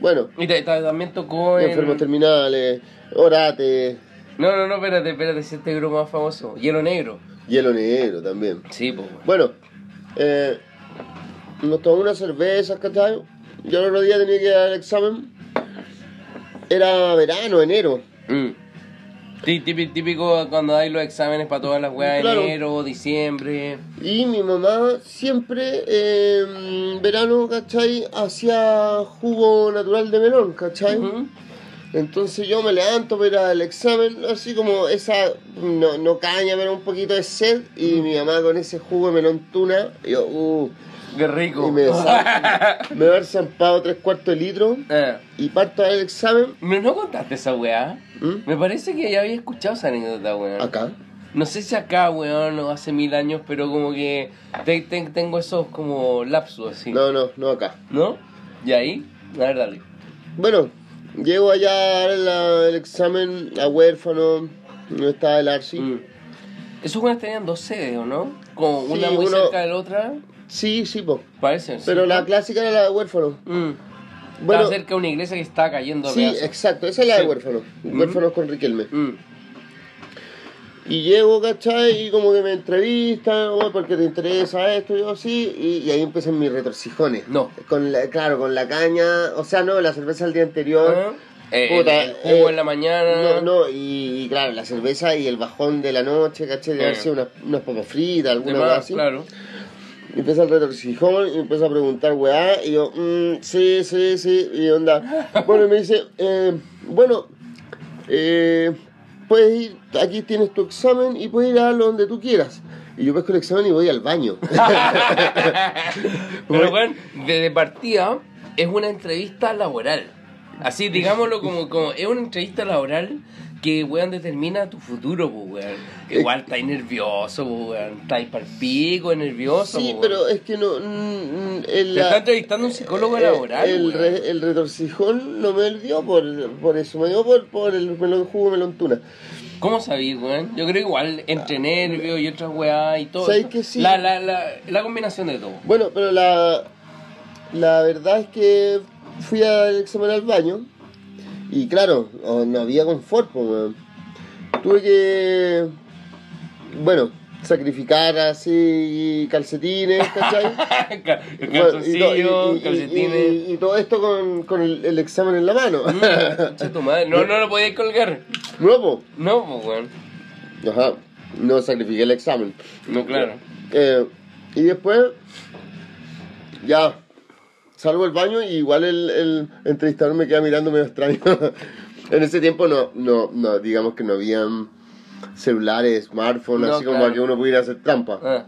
bueno, Y ta- ta- también tocó en... enfermos terminales, Orate, No, no, no, espérate, espérate, si este grupo más famoso. Hielo Negro. hielo negro también. Sí, pues. Bueno, eh, nos tomamos una cerveza, ¿cachai? Yo el otro día tenía que dar el examen. Era verano, enero. Mm. Sí, típico, típico cuando hay los exámenes para todas las weas, Claro. enero, diciembre. Y mi mamá siempre, eh, en verano, ¿cachai? Hacía jugo natural de melón, ¿cachai? Entonces yo me levanto para ir al examen, así como esa, no, no caña, pero un poquito de sed. Y mi mamá con ese jugo de melón tuna, yo, uh, Qué rico. y me, me haber zampado tres cuartos de litro Eh, y parto al examen. ¿No, no contaste esa weá? ¿Mm? Me parece que ya había escuchado esa anécdota, weón. Acá. No sé si acá, weón, o hace mil años, pero como que te- te- tengo esos como lapsus así. No, no, no acá. ¿No? ¿Y ahí? A ver, dale. Bueno, llego allá a dar el examen a huérfano, no estaba el Arsi. Mm. Esos weones tenían dos sedes, ¿o no? Como Sí, una muy uno- cerca de la otra. Sí, sí, po. Parece. Pero ¿sí? la clásica era la de huérfano. Mm. Bueno, Estaba cerca de una iglesia que estaba cayendo a sí, pedazos. exacto, esa es la de huérfano. Huérfanos con Riquelme. Y llego, ¿cachai? Y como que me entrevistan, "Oh, porque te interesa esto, yo sí, y, y ahí empiezan mis retorcijones. No. Con la, claro, con la caña, o sea, no, la cerveza el día anterior. Ah, eh, Puta, el, el jugo eh, en la mañana. No, no, y, y claro, la cerveza y el bajón de la noche, ¿cachai? De Eh. haber sido unas, unas papas fritas, alguna cosa así. claro. Y empieza el retorcijón y empieza a preguntar, weá, y yo, mm, sí, sí, sí, y onda. Bueno, y me dice, eh, bueno, eh, puedes ir, aquí tienes tu examen y puedes ir a donde tú quieras. Y yo pesco el examen y voy al baño. Pero bueno, de partida es una entrevista laboral. Así, digámoslo como, como es una entrevista laboral que, weón, determina tu futuro, pues, weón. Igual estáis nervioso, pues, weón. Estáis para el pico, nervioso, sí, pero es que no... mm, mm, el- Te está entrevistando un psicólogo eh, laboral, El, re- el retorcijón no me dio por, por eso, me dio por, por el melón, jugo melón tuna. ¿Cómo sabís, weón? Yo creo que igual entre nervios y otras weá y todo. ¿Sabes que sí? La, la, la, la combinación de todo. Bueno, pero la, la verdad es que fui al examen al baño y claro, no había confort, po. Tuve que, bueno, sacrificar así calcetines, ¿cachai? Bueno, y y- y- calcetines. Y, todo esto con, con el, el examen en la mano. Mm, concha tu madre. No, no lo podías colgar. no, po. No, pues, weón. Ajá, no sacrifiqué el examen. No, claro. Eh, y después, ya, salgo del baño y igual el, el entrevistador me queda mirando medio extraño. en ese tiempo no, no, no, digamos que no habían celulares, smartphones, No, así como claro. para que uno pudiera hacer trampa. Ah.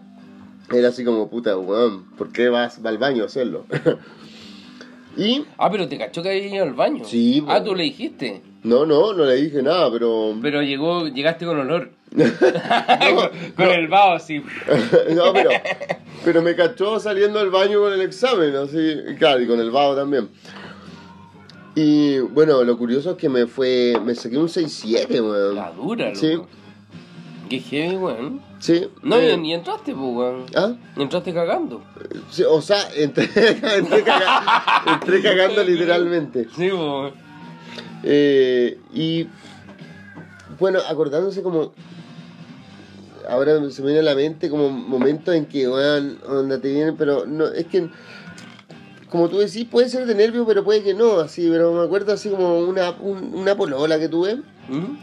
Era así como, puta, weón, ¿por qué vas va al baño a hacerlo? y, Ah, pero te cachó que había ido al baño. Sí, Ah, po. tú le dijiste. No, no, no le dije nada, pero... Pero llegó, llegaste con olor. con, con el vaho así. no, pero, pero me cachó saliendo del baño con el examen, así, claro, y con el vago también. Y bueno, lo curioso es que me fue, me saqué un 6-7, La weón. dura, loco. Sí. Qué heavy, weón. Sí. No, eh, y, entraste, pues, weón. ¿Ah? Entraste cagando. Sí, o sea, entré, entré, caga- entré cagando literalmente. Sí, pues. Eh, y bueno, acordándose como. Ahora se me viene a la mente como momentos en que, weón, onda te vienen, pero no, es que. Como tú decís, puede ser de nervio, pero puede que no, así, pero me acuerdo así como una, un- una polola que tuve, ¿Mm?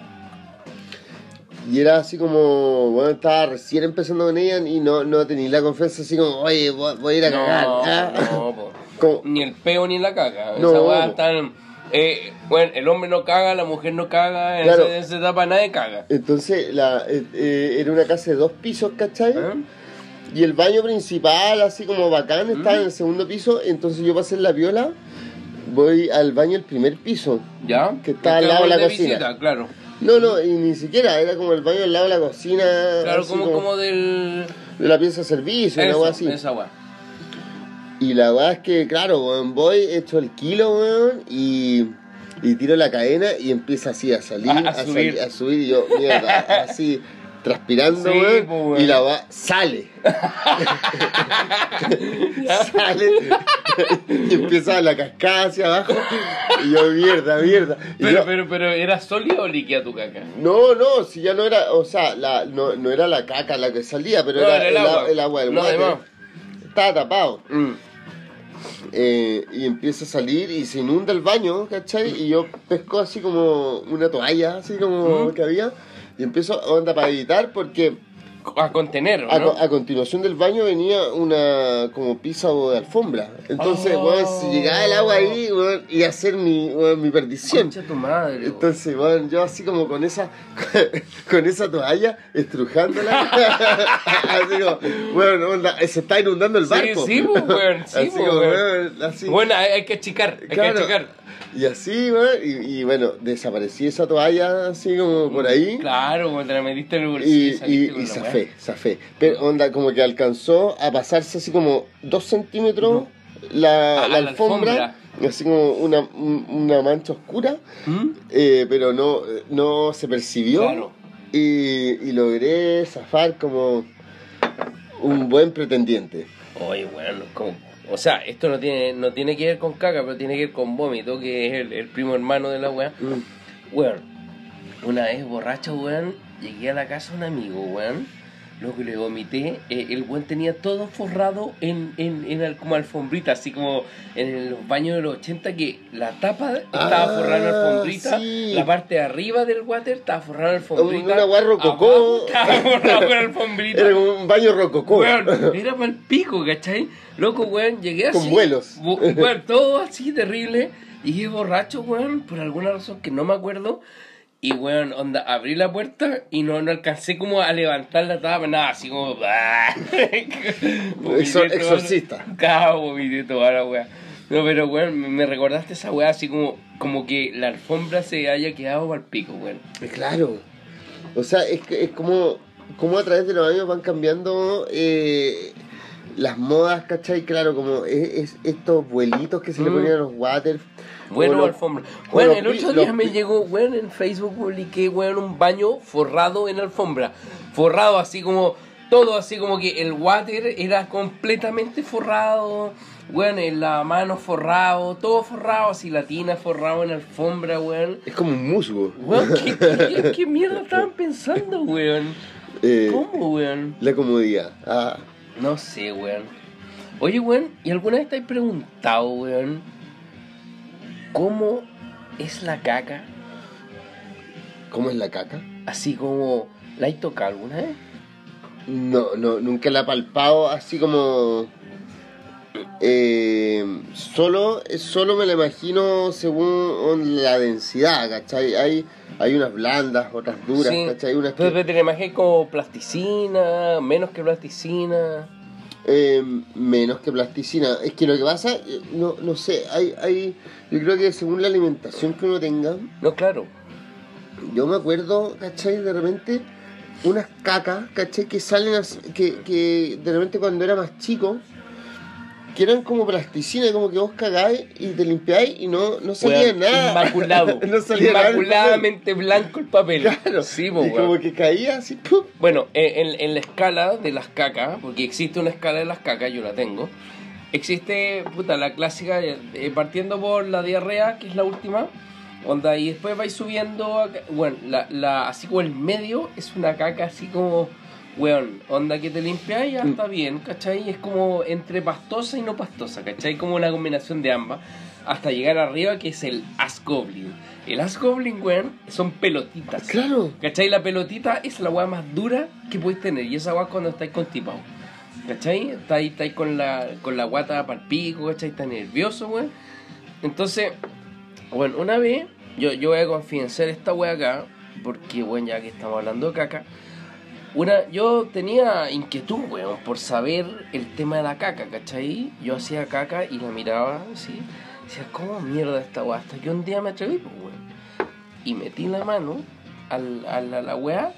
y era así como, bueno, estaba recién empezando con ella y no, no tenía la confianza así como, oye, voy, voy a ir a cagar. No, ah. no, po. Como- Ni el peo ni la caga. No. Esa weá están. Eh, bueno, el hombre no caga, la mujer no caga, en, Claro. esa, en esa etapa nadie caga. Entonces, la, eh, eh, era una casa de dos pisos, ¿cachai? ¿Eh? Y el baño principal, así como bacán, estaba Mm. en el segundo piso. Entonces yo para hacer la viola, voy al baño del primer piso. ¿Ya? Que está al lado de la de cocina. visita, claro. No, no, y ni siquiera, era como el baño al lado de la cocina. Claro, como, como del. De la pieza de servicio, weá así. esa. Y la weá es que, claro, weón, voy, echo el kilo, weón, y, y tiro la cadena y empieza así a salir, A- a a, subir. a subir, y yo, mierda, así, transpirando, Sí, weón, weón. y la weá sale. sale y empieza la cascada hacia abajo, y yo, mierda, mierda. Y Pero, yo, pero, pero, ¿era sólida o líquida tu caca? no, no, si ya no era, o sea, la, no, no era la caca la que salía, pero No, era el, el agua. el agua del. Estaba tapado. Mm. Eh, y empieza a salir y se inunda el baño, ¿cachai? Y yo pesco así como una toalla, así como Mm. que había, y empiezo onda para evitar porque A contener, a, ¿no? co- a continuación del baño venía una como piso de alfombra. Entonces, Oh. weón, si llegaba el agua ahí, iba a ser mi, weón, mi perdición. Concha tu madre. Entonces, weón, yo así como con esa con esa toalla, estrujándola. así como, weón, onda, se está inundando el Sí, barco. sí, pues, sí, así pues, como, weón. weón, así. Bueno, hay, hay que achicar, hay Claro. que achicar. Y así, weón, y, y bueno, desaparecí esa toalla así como por ahí. Claro, cuando te la metiste en el bolsillo Y, y, y la zafé, zafé. Pero onda, como que alcanzó a pasarse así como dos centímetros la, Ah, la la alfombra, así como una, un- una mancha oscura, ¿Mm? eh, pero no, no se percibió. Claro. Y, y logré zafar como un buen pretendiente. Oye, bueno, como... O sea, esto no tiene, no tiene que ver con caca, pero tiene que ver con vómito, que es el, el primo hermano de la weá. Mm. Weón, una vez borracho, weón, llegué a la casa de un amigo, weón. Lo que le vomité, eh, el weón tenía todo forrado en, en, en al- como alfombrita, así como en los baños de los 80, que la tapa estaba Ah, forrada en alfombrita, sí. la parte de arriba del water estaba forrada en alfombrita. Una weá rococó. Estaba forrado con alfombrita. Era un baño rococó. Weón, era para el pico, ¿cachai? Loco, weón, llegué así. Con vuelos. Weón, todo así terrible. Y borracho, weón, por alguna razón que no me acuerdo. Y, weón, onda, abrí la puerta y no, no alcancé como a levantar la tapa, nada, así como... Exor- toda- exorcista. Claro, vomité toda la weá. No, pero, weón, me- recordaste esa weá así como, como que la alfombra se haya quedado para el pico, weón. Claro. O sea, es, es como, como a través de los años van cambiando eh, las modas, ¿cachai? Claro, como es, es estos vuelitos que se le Mm. ponían a los water. Bueno, los- alfombra. Bueno, el otro día me llegó, weón, en Facebook publiqué, weón, un baño forrado en alfombra. Forrado así como, todo así como que el water era completamente forrado. Weón, en la mano forrado, todo forrado, así la tina forrado en alfombra, weón. Es como un musgo. Weón, ¿qué, qué, qué mierda estaban pensando, weón? Eh, ¿Cómo, weón? La comodidad. Ah, No sé, weón. Oye, weón, ¿y alguna vez te has preguntado, weón, cómo es la caca? ¿Cómo es la caca? Así como, ¿la has tocado alguna vez? No, no, nunca la he palpado así como. Eh, solo, solo me la imagino según la densidad, ¿cachai? Hay, hay unas blandas, otras duras, Sí. ¿cachai? Unas Pero, que, te la imaginas como plasticina, menos que plasticina. Eh, menos que plasticina. Es que lo que pasa, eh, no, no sé, hay, hay, yo creo que según la alimentación que uno tenga, No, claro. yo me acuerdo, ¿cachai? De repente, unas cacas, ¿cachai? Que salen así, que, que de repente cuando era más chico, que eran como plasticina, como que vos cagáis y te limpiáis y no, no salía nada. Inmaculado. no salía nada. del Inmaculadamente blanco el papel. Claro. Sí, po, y como que caía así, ¡pum! Bueno, en, en- la escala de las cacas, porque existe una escala de las cacas, yo la tengo. Existe, puta, la clásica, eh, eh, partiendo por la diarrea, que es la última. Onda, y después vais subiendo. a Bueno, la, la, así como el medio es una caca así como. Weón, onda que te limpias y ya está bien, ¿cachai? Es como entre pastosa y no pastosa, ¿cachai? Como una combinación de ambas. Hasta llegar arriba, que es el Asgoblin. El Asgoblin, weón, son pelotitas. Claro. ¿Cachai? La pelotita es la weá más dura que podéis tener. Y esa weá es cuando estáis constipados. ¿Cachai? Estáis, estáis con la, con la guata para el pico, ¿cachai? Estáis nervioso, weón. Entonces, bueno, una vez, yo, yo voy a confidenciar esta weá acá, porque, bueno, ya que estamos hablando de caca, una, yo tenía inquietud, weón, por saber el tema de la caca, ¿cachai? Yo hacía caca y la miraba así, decía, ¿cómo mierda esta weá? Hasta que un día me atreví, pues, weón. Y metí la mano al, a la, weá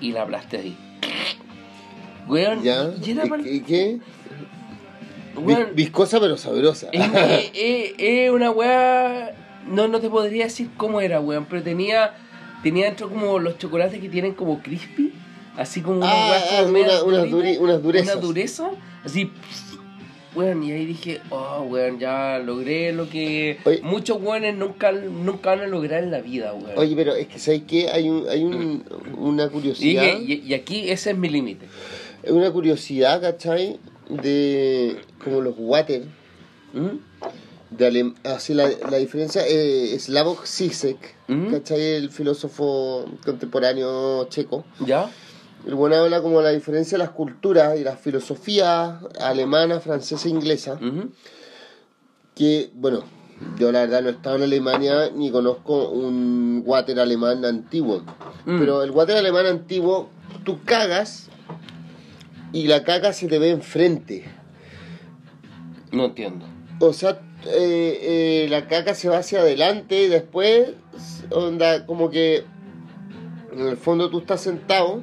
y la aplasté así. Weón, ¿Ya? y era ¿Y, pa'l- y qué? Weón, viscosa pero sabrosa. es una weá. No, no te podría decir cómo era, weón, pero tenía. Tenía dentro como los chocolates que tienen como crispy. Así como una Ah, como una- unas durita, duri- unas durezas. Una dureza. Así. Weón, y ahí dije, oh, weón, ya logré lo que Oye. muchos weones nunca, nunca van a lograr en la vida, weón. Oye, pero es que ¿sabes qué? Hay, un, hay un, una curiosidad. y- y aquí ese es mi límite. Es una curiosidad, ¿cachai? De como los water, ¿Mm? de alem- así la, la diferencia eh, Slavoj Zizek, Ujú. ¿cachai? El filósofo contemporáneo checo. ¿Ya? El bueno habla como la diferencia de las culturas y las filosofías alemana, francesa e inglesa. Que, bueno, yo la verdad no he estado en Alemania ni conozco un water alemán antiguo. Mm. Pero el water alemán antiguo, tú cagas y la caga se te ve enfrente. No entiendo. O sea, eh, eh, la caca se va hacia adelante y después, onda, como que en el fondo tú estás sentado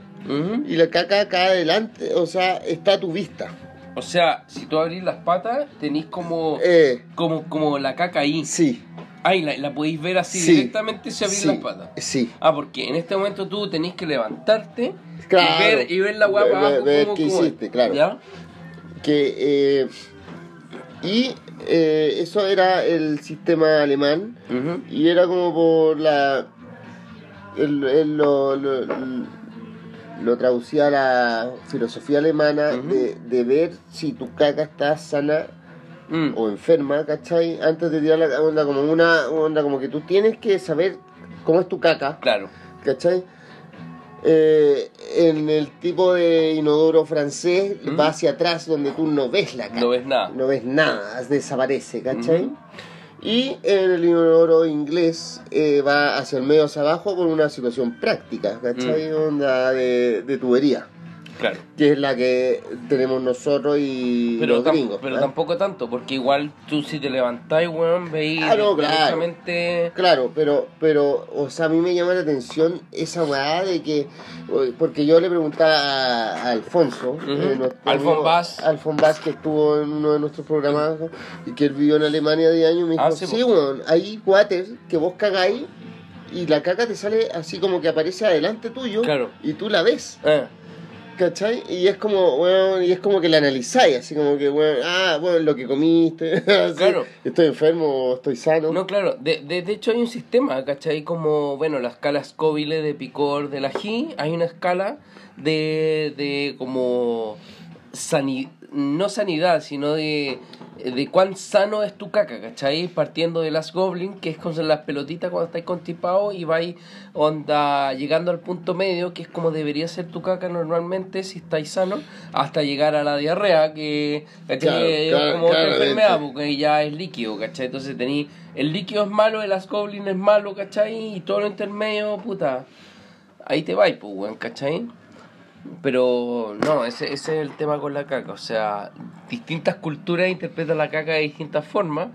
Y la caca cae adelante, o sea, está a tu vista. O sea, si tú abrís las patas, tenéis como, Eh, como, como la caca ahí. sí. Ahí la, la podéis ver así Sí. directamente si abrís sí, las patas. Sí. Ah, porque en este momento tú tenés que levantarte Claro. y, ver, y ver la guapa Ver- abajo ver como- qué como- hiciste, claro. ¿Ya? Que, eh, y eh, eso era el sistema alemán y era como por la... el- el- lo, lo, lo traducía a la filosofía alemana de, de ver si tu caca está sana Mm. o enferma, ¿cachai? Antes de tirar la onda como una onda como que tú tienes que saber cómo es tu caca, Claro. ¿cachai? Eh, en el tipo de inodoro francés ¿Mm? va hacia atrás donde tú no ves la caca. No ves nada. No ves nada, desaparece, ¿cachai? Y en el inodoro inglés eh, va hacia el medio hacia abajo por una situación práctica, ¿cachai? Mm. Onda de, de tubería, Claro. que es la que tenemos nosotros y Pero, los gringos. pero tampoco tanto, porque igual tú si te levantáis, weón, veis Ah, no, claro. directamente... Claro, pero, pero, o sea, a mí me llama la atención esa weá de que, porque yo le preguntaba a, Alfonso, eh, nuestro Alfon Bass. Alfon Bass, que estuvo en uno de nuestros programas y que él vivió en Alemania 10 años, me dijo, Ah, sí, sí, weón, hay water que vos cagáis y la caca te sale así como que aparece adelante tuyo Claro. y tú la ves. Ah, ¿Cachai? Y es como, weón, y es como que la analizáis, así como que, weón, ah, bueno, lo que comiste, así, Claro. estoy enfermo estoy sano. No, claro, de, de, de hecho hay un sistema, ¿cachai? Como, bueno, la escala Scoville de picor del ají, hay una escala de, de como, sani- no sanidad, sino de, de cuán sano es tu caca, ¿cachai? Partiendo de las Goblin, que es con las pelotitas cuando estáis constipados y vais, onda, llegando al punto medio, que es como debería ser tu caca normalmente si estáis sanos, hasta llegar a la diarrea, que. Claro, es claro, como otra enfermedad, porque ya es líquido, ¿cachai? Entonces tení, el líquido es malo, el Ascoblin es malo, ¿cachai? Y todo lo intermedio, puta, ahí te vais, pues, weón, ¿cachai? Pero no, ese, ese es el tema con la caca, o sea, distintas culturas interpretan la caca de distintas formas,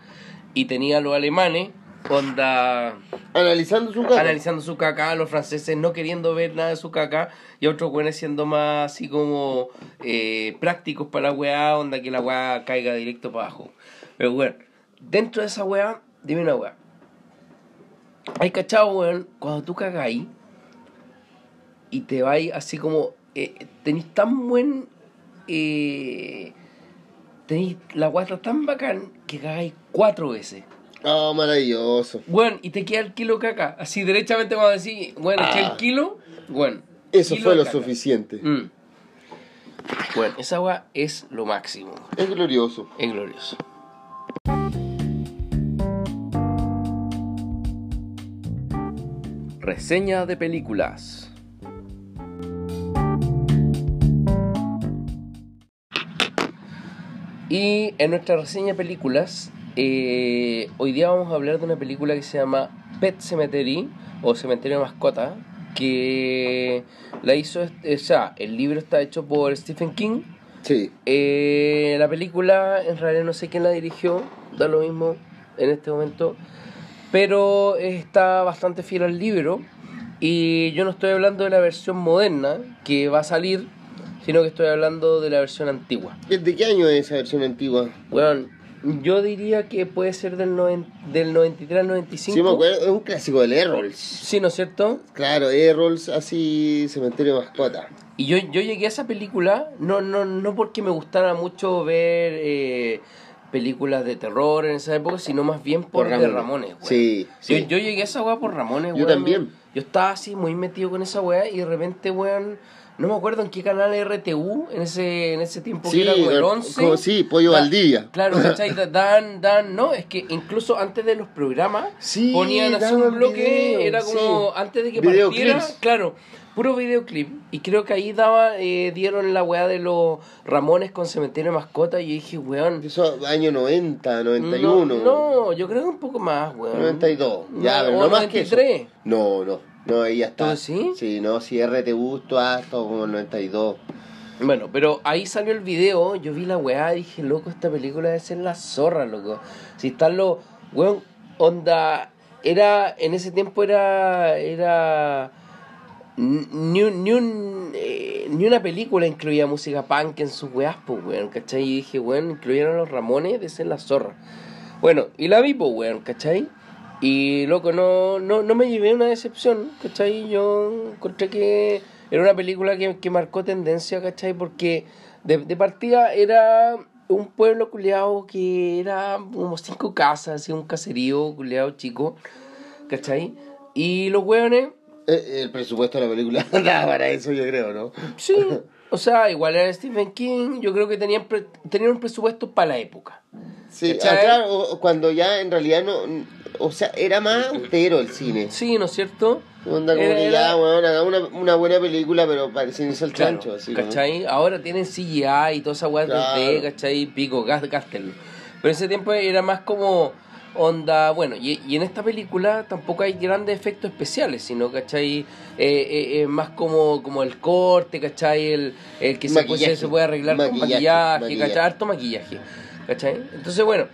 y tenía los alemanes, onda Analizando su caca. analizando su caca, los franceses no queriendo ver nada de su caca, y otros buenos siendo más así como eh, prácticos para la weá, onda que la weá caiga directo para abajo. Pero bueno, dentro de esa weá, dime una weá. Hay cachado, weón, cuando tú cagáis y te vais así como. Eh, tenéis tan buen. Eh, tenéis la está tan bacán que cagáis cuatro veces. Oh, maravilloso. Bueno, y te queda el kilo caca. Así derechamente cuando decís, bueno, eché Ah. el kilo, bueno. Eso kilo fue lo caca. suficiente. Mm. Bueno, esa agua es lo máximo. Es glorioso. Es glorioso. Reseña de películas. Y en nuestra reseña de películas, eh, hoy día vamos a hablar de una película que se llama Pet Cemetery o Cementerio de Mascota, que la hizo, o sea, el libro está hecho por Stephen King. Sí. Eh, la película, en realidad no sé quién la dirigió, da lo mismo en este momento, pero está bastante fiel al libro. Y yo no estoy hablando de la versión moderna que va a salir, sino que estoy hablando de la versión antigua. ¿De qué año es esa versión antigua? Bueno, yo diría que puede ser del, noven- del 93 al 95. Sí, me acuerdo. Es un clásico del Errols. Sí, ¿no es cierto? Claro, Errols, así, Cementerio Mascota. Y yo, yo llegué a esa película no, no, no porque me gustara mucho ver eh, películas de terror en esa época, sino más bien por, Por de Ramones. Weón. Sí, sí. Yo, yo llegué a esa weá por Ramones, Yo también. Yo estaba así muy metido con esa weá y de repente, weón, no me acuerdo en qué canal RTU en ese, en ese tiempo Sí, que era como el eh, 11. como- sí, Pollo Valdivia. Claro, ¿cachai? Da- Dan, dan, no, es que incluso antes de los programas Sí, ponían así un bloque, video, era como sí. antes de que partiera, Videoclips. claro, puro videoclip. Y creo que ahí daba, eh, dieron la weá de los Ramones con Cementerio de Mascota y yo dije, weón. Eso año 90, 91. No, no, yo creo que un poco más, weón. 92. Ya, No, pero no más que eso. 93. No, no. No, ahí ya está. ¿Tú sí? Sí, no, si RTU, has todo como el 92. Bueno, pero ahí salió el video, yo vi la weá y dije, loco, esta película debe ser la zorra, loco. Si están los, weón, onda, era, en ese tiempo era, era, ni, ni, un, eh, ni una película incluía música punk en sus weás, pues, weón, ¿cachai? Y dije, weón, incluyeron a los Ramones, de ser la zorra. Bueno, y la vi, pues, weón, ¿cachai? Y loco, no, no, no me llevé una decepción, ¿cachai? Yo encontré que era una película que, que marcó tendencia, ¿cachai? Porque de, de partida era un pueblo culeado que era como cinco casas, así un caserío culeado chico, ¿cachai? Y los hueones, Eh, el presupuesto de la película daba para eso, yo creo, ¿no? sí, o sea, igual era Stephen King, yo creo que tenían, pre- tenían un presupuesto para la época. Sí, claro, o- cuando ya en realidad no. O sea, era más austero el cine. Sí, ¿no es cierto? Onda como que ya, una, una buena película, pero parecía irse al Claro, chancho. Así como- ¿cachai? Ahora tienen CGI y toda esa weá Claro. 3D, ¿cachai? Pico, gas, gástenlo. Pero ese tiempo era más como onda, bueno, y, y en esta película tampoco hay grandes efectos especiales, sino, ¿cachai? Eh, eh, eh, más como, como el corte, ¿cachai? El, el que se puede, Maquillaje. se puede arreglar con Maquillaje, maquillaje, maquillaje. ¿cachai? Harto maquillaje, ¿cachai? Entonces, bueno,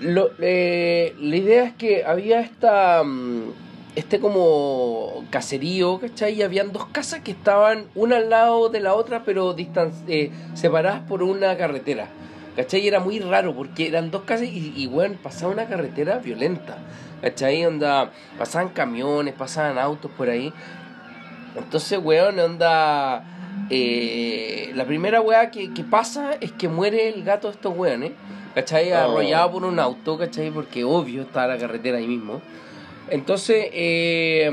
lo, eh, la idea es que había esta mm, este como caserío, ¿cachai? Y habían dos casas que estaban una al lado de la otra, pero distan eh, separadas por una carretera. ¿Cachai? Y era muy raro porque eran dos casas y, y bueno, pasaba una carretera violenta. ¿Cachai? Onda, pasaban camiones, pasaban autos por ahí. Entonces, weón, onda. eh, la primera weá que, que pasa es que muere el gato de estos weones, ¿cachai? Oh. Arrollado por un auto, ¿cachai? Porque obvio está la carretera ahí mismo. Entonces, eh,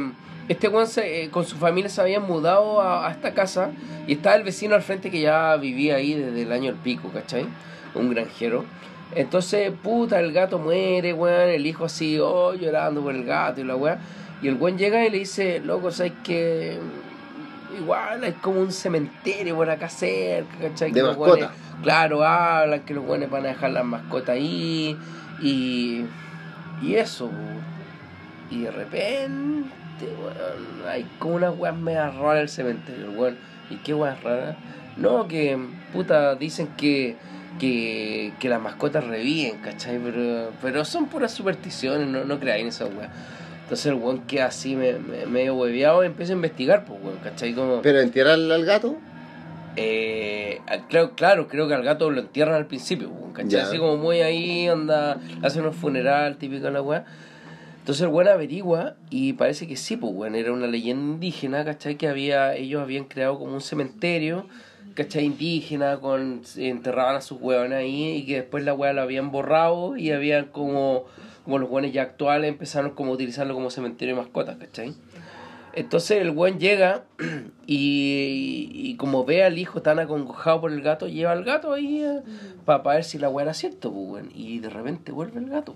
este weón se- eh, con su familia se habían mudado a, a esta casa y estaba el vecino al frente que ya vivía ahí desde el año del pico, ¿cachai? Un granjero. Entonces, puta, el gato muere, weón, el hijo así, oh, llorando por el gato y la weá. Y el weón llega y le dice, loco, ¿sabes que Igual hay como un cementerio por acá cerca, ¿cachai? De mascota. weones- claro, hablan que los weones van a dejar las mascotas ahí y, y eso, y de repente, weón, hay como unas weas medio raras en el cementerio, weón. ¿Y qué weas raras? No, que, puta, dicen que, que, que las mascotas reviven, ¿cachai? Pero, pero son puras supersticiones, no, no creáis en esas weas. Entonces el weón queda así me, me- medio hueveado y empieza a investigar, pues weón, ¿cachai? Como, Pero entierrar al gato. eh, claro, claro, creo que al gato lo entierran al principio, weón, ¿cachai? Ya. Así como muy ahí, onda, hacen un funeral típico de la weá. Entonces el weón averigua y parece que sí, pues weón, era una leyenda indígena, ¿cachai? Que había, ellos habían creado como un cementerio, ¿cachai? Indígena, con, enterraban a sus weones ahí y que después la weá la habían borrado y habían como, como los weones ya actuales empezaron como a utilizarlo como cementerio de mascotas, ¿cachai? Entonces el weón llega y, y como ve al hijo tan acongojado por el gato, lleva al gato ahí para ver si la weá era cierto, pues, weón. Y de repente vuelve el gato.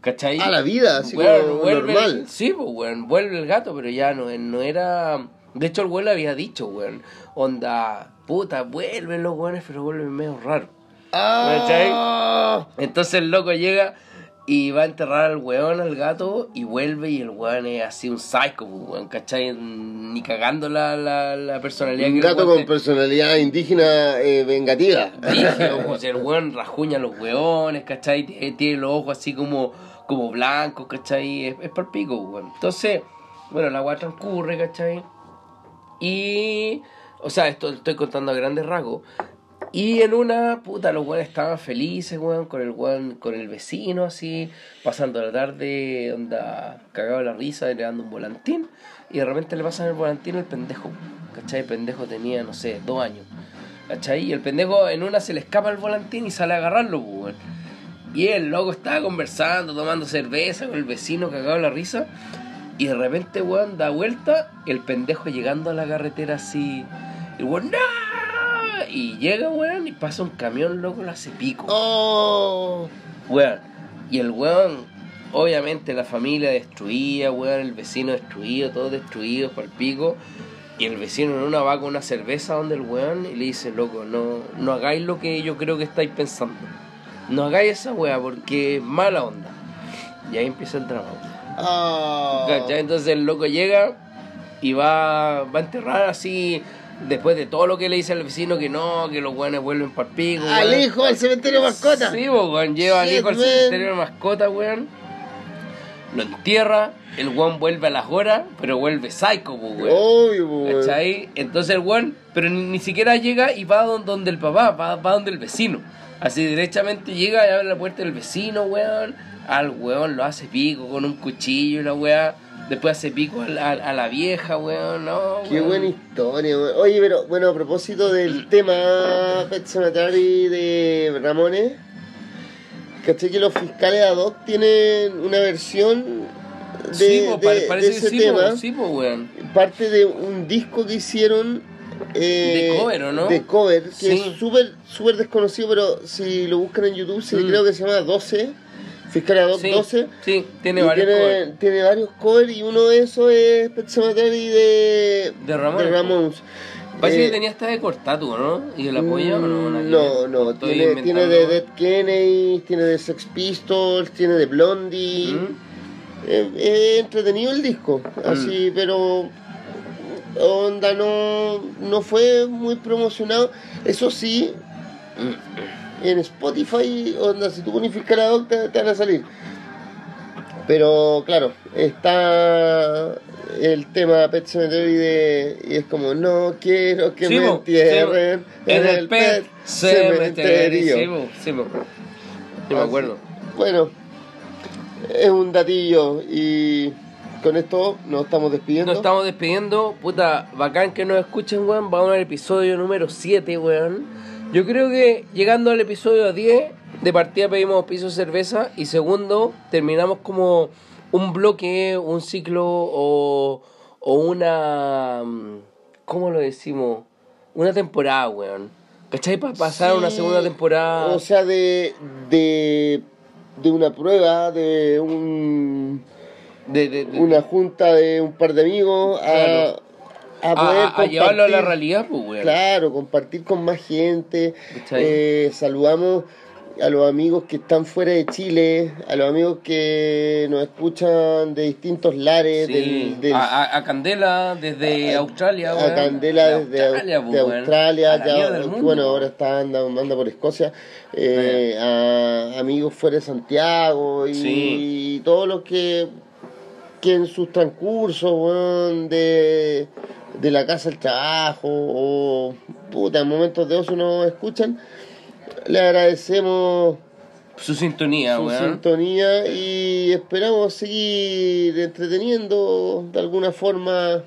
¿Cachai? A la vida, así Weón, como vuelve normal. el- sí, pues, weón, vuelve el gato, pero ya no, no era... De hecho, el weón le había dicho, weón, onda, puta, vuelven los weones, pero vuelven medio raro. Ah, Entonces el loco llega y va a enterrar al weón, al gato, y vuelve y el weón es así un psycho, pues, weón, ¿cachai? Ni cagando la, la, la personalidad un que gato con te- personalidad indígena eh, vengativa. Brígido, pues, el weón rajuña a los weones, ¿cachai? Tiene, los ojos así como, como blancos, ¿cachai? Es, es para pico, weón. Entonces, bueno, la weá transcurre, ¿cachai? Y, o sea, esto estoy contando a grandes rasgos. Y en una, puta, los weones estaban felices, weón, con el weón, con el vecino, así, pasando la tarde, onda, cagado la risa, le dando un volantín, y de repente le pasan el volantín al pendejo, ¿cachai? El pendejo tenía, no sé, dos años, ¿cachai? Y el pendejo en una se le escapa el volantín y sale a agarrarlo, pues, weón. Y el loco estaba conversando, tomando cerveza con el vecino cagado la risa. Y de repente, weón, da vuelta el pendejo llegando a la carretera así. Y weón, ¡no! Y llega, weón, y pasa un camión, loco, lo hace pico. Oh. Weón. Y el weón, obviamente la familia destruida, weón, el vecino destruido, todos destruidos por el pico. Y el vecino en una va con una cerveza donde el weón y le dice, loco, no, no hagáis lo que yo creo que estáis pensando. No hagáis esa weá porque es mala onda. Y ahí empieza el drama. Oh. Entonces el loco llega y va, va a enterrar así, después de todo lo que le dice al vecino, que no, que los weones vuelven para el pico. Al weón. hijo al cementerio mascota. Sí, weón, lleva al hijo al cementerio de mascota, weón. Lo entierra, el weón vuelve a las horas, pero vuelve psycho, weón. Obvio, weón. ¿Cachai? Entonces el weón, pero ni, ni siquiera llega y va don- donde el papá, va, va donde el vecino. Así derechamente llega y abre la puerta del vecino, weón. Al weón lo hace pico con un cuchillo y la weá. Después hace pico a la, a la vieja, weón. No, Qué weón. buena historia, weón. Oye, pero bueno, a propósito del tema Pet Cemetery de Ramones, ¿caché que los fiscales ad hoc tienen una versión de, sí, po, de- pa- de parece que ese sí, tema? po, sí, po, weón. Parte de un disco que hicieron. eh, De cover, ¿o no? De cover, que Sí. es súper súper desconocido, pero si lo buscan en YouTube, sí, Mm. creo que se llama 12. Fiscales ad hoc Sí, 12. sí, tiene varios tiene, covers. tiene varios covers y uno de esos es Pet Cemetery de, De Ramones. Ramones. Parece Eh, que tenía hasta de Cortatu, ¿no? ¿Y el apoyo o no? No, no, tiene, tiene de. Dead Kennedy, tiene de Sex Pistols, tiene de Blondie. ¿Mm? Eh, eh, entretenido el disco, así, pero onda no, no fue muy promocionado. Eso sí, en Spotify, onda, si tú pones fiscal ad hoc, te, te van a salir. Pero claro, está el tema Pet Cemetery de, y es como, no quiero que me entierren en el Pet Cemetery. Sí, me acuerdo. Bueno, es un datillo y con esto nos estamos despidiendo. Nos estamos despidiendo. Puta, bacán que nos escuchen, weón. Vamos al episodio número 7, weón. Yo creo que llegando al episodio 10, de partida pedimos piso de cerveza. Y segundo, terminamos como un bloque, un ciclo o, o una. mm, ¿Cómo lo decimos? Una temporada, weón. ¿Cachai? Para pasar a una Sí, segunda temporada. O sea, de, de, de una prueba, de un, de, de- de- una junta de un par de amigos, Claro. a a, poder a- a llevarlo a la realidad, pues. Claro, compartir con más gente. Eh, saludamos a los amigos que están fuera de Chile, a los amigos que nos escuchan de distintos lares, Sí, del, del- A, a- Candela desde Australia, a. Candela De desde Australia, Au- pues, de weón. Australia, A la ya- mierda del que mundo, bueno, ahora está anda, anda por Escocia, eh, a amigos fuera de Santiago y, Sí. todos los que, que en sus transcursos weón, de, de la casa al trabajo o puta, en momentos de ocio nos escuchan, le agradecemos Su sintonía, su weón. sintonía y esperamos seguir entreteniendo de alguna forma.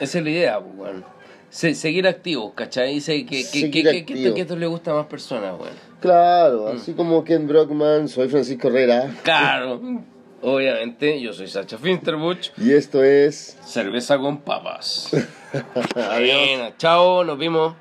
Esa es la idea, pues, weón. Se- seguir activos, ¿cachai? Se- que, que, que esto le gusta a más personas, weón. Claro, Mm. así como Ken Brockman, soy Francisco Herrera Claro. Obviamente, yo soy Sacha Finsterbuch. y esto es Cerveza con papas. Adiós. Bueno, chao, nos vimos.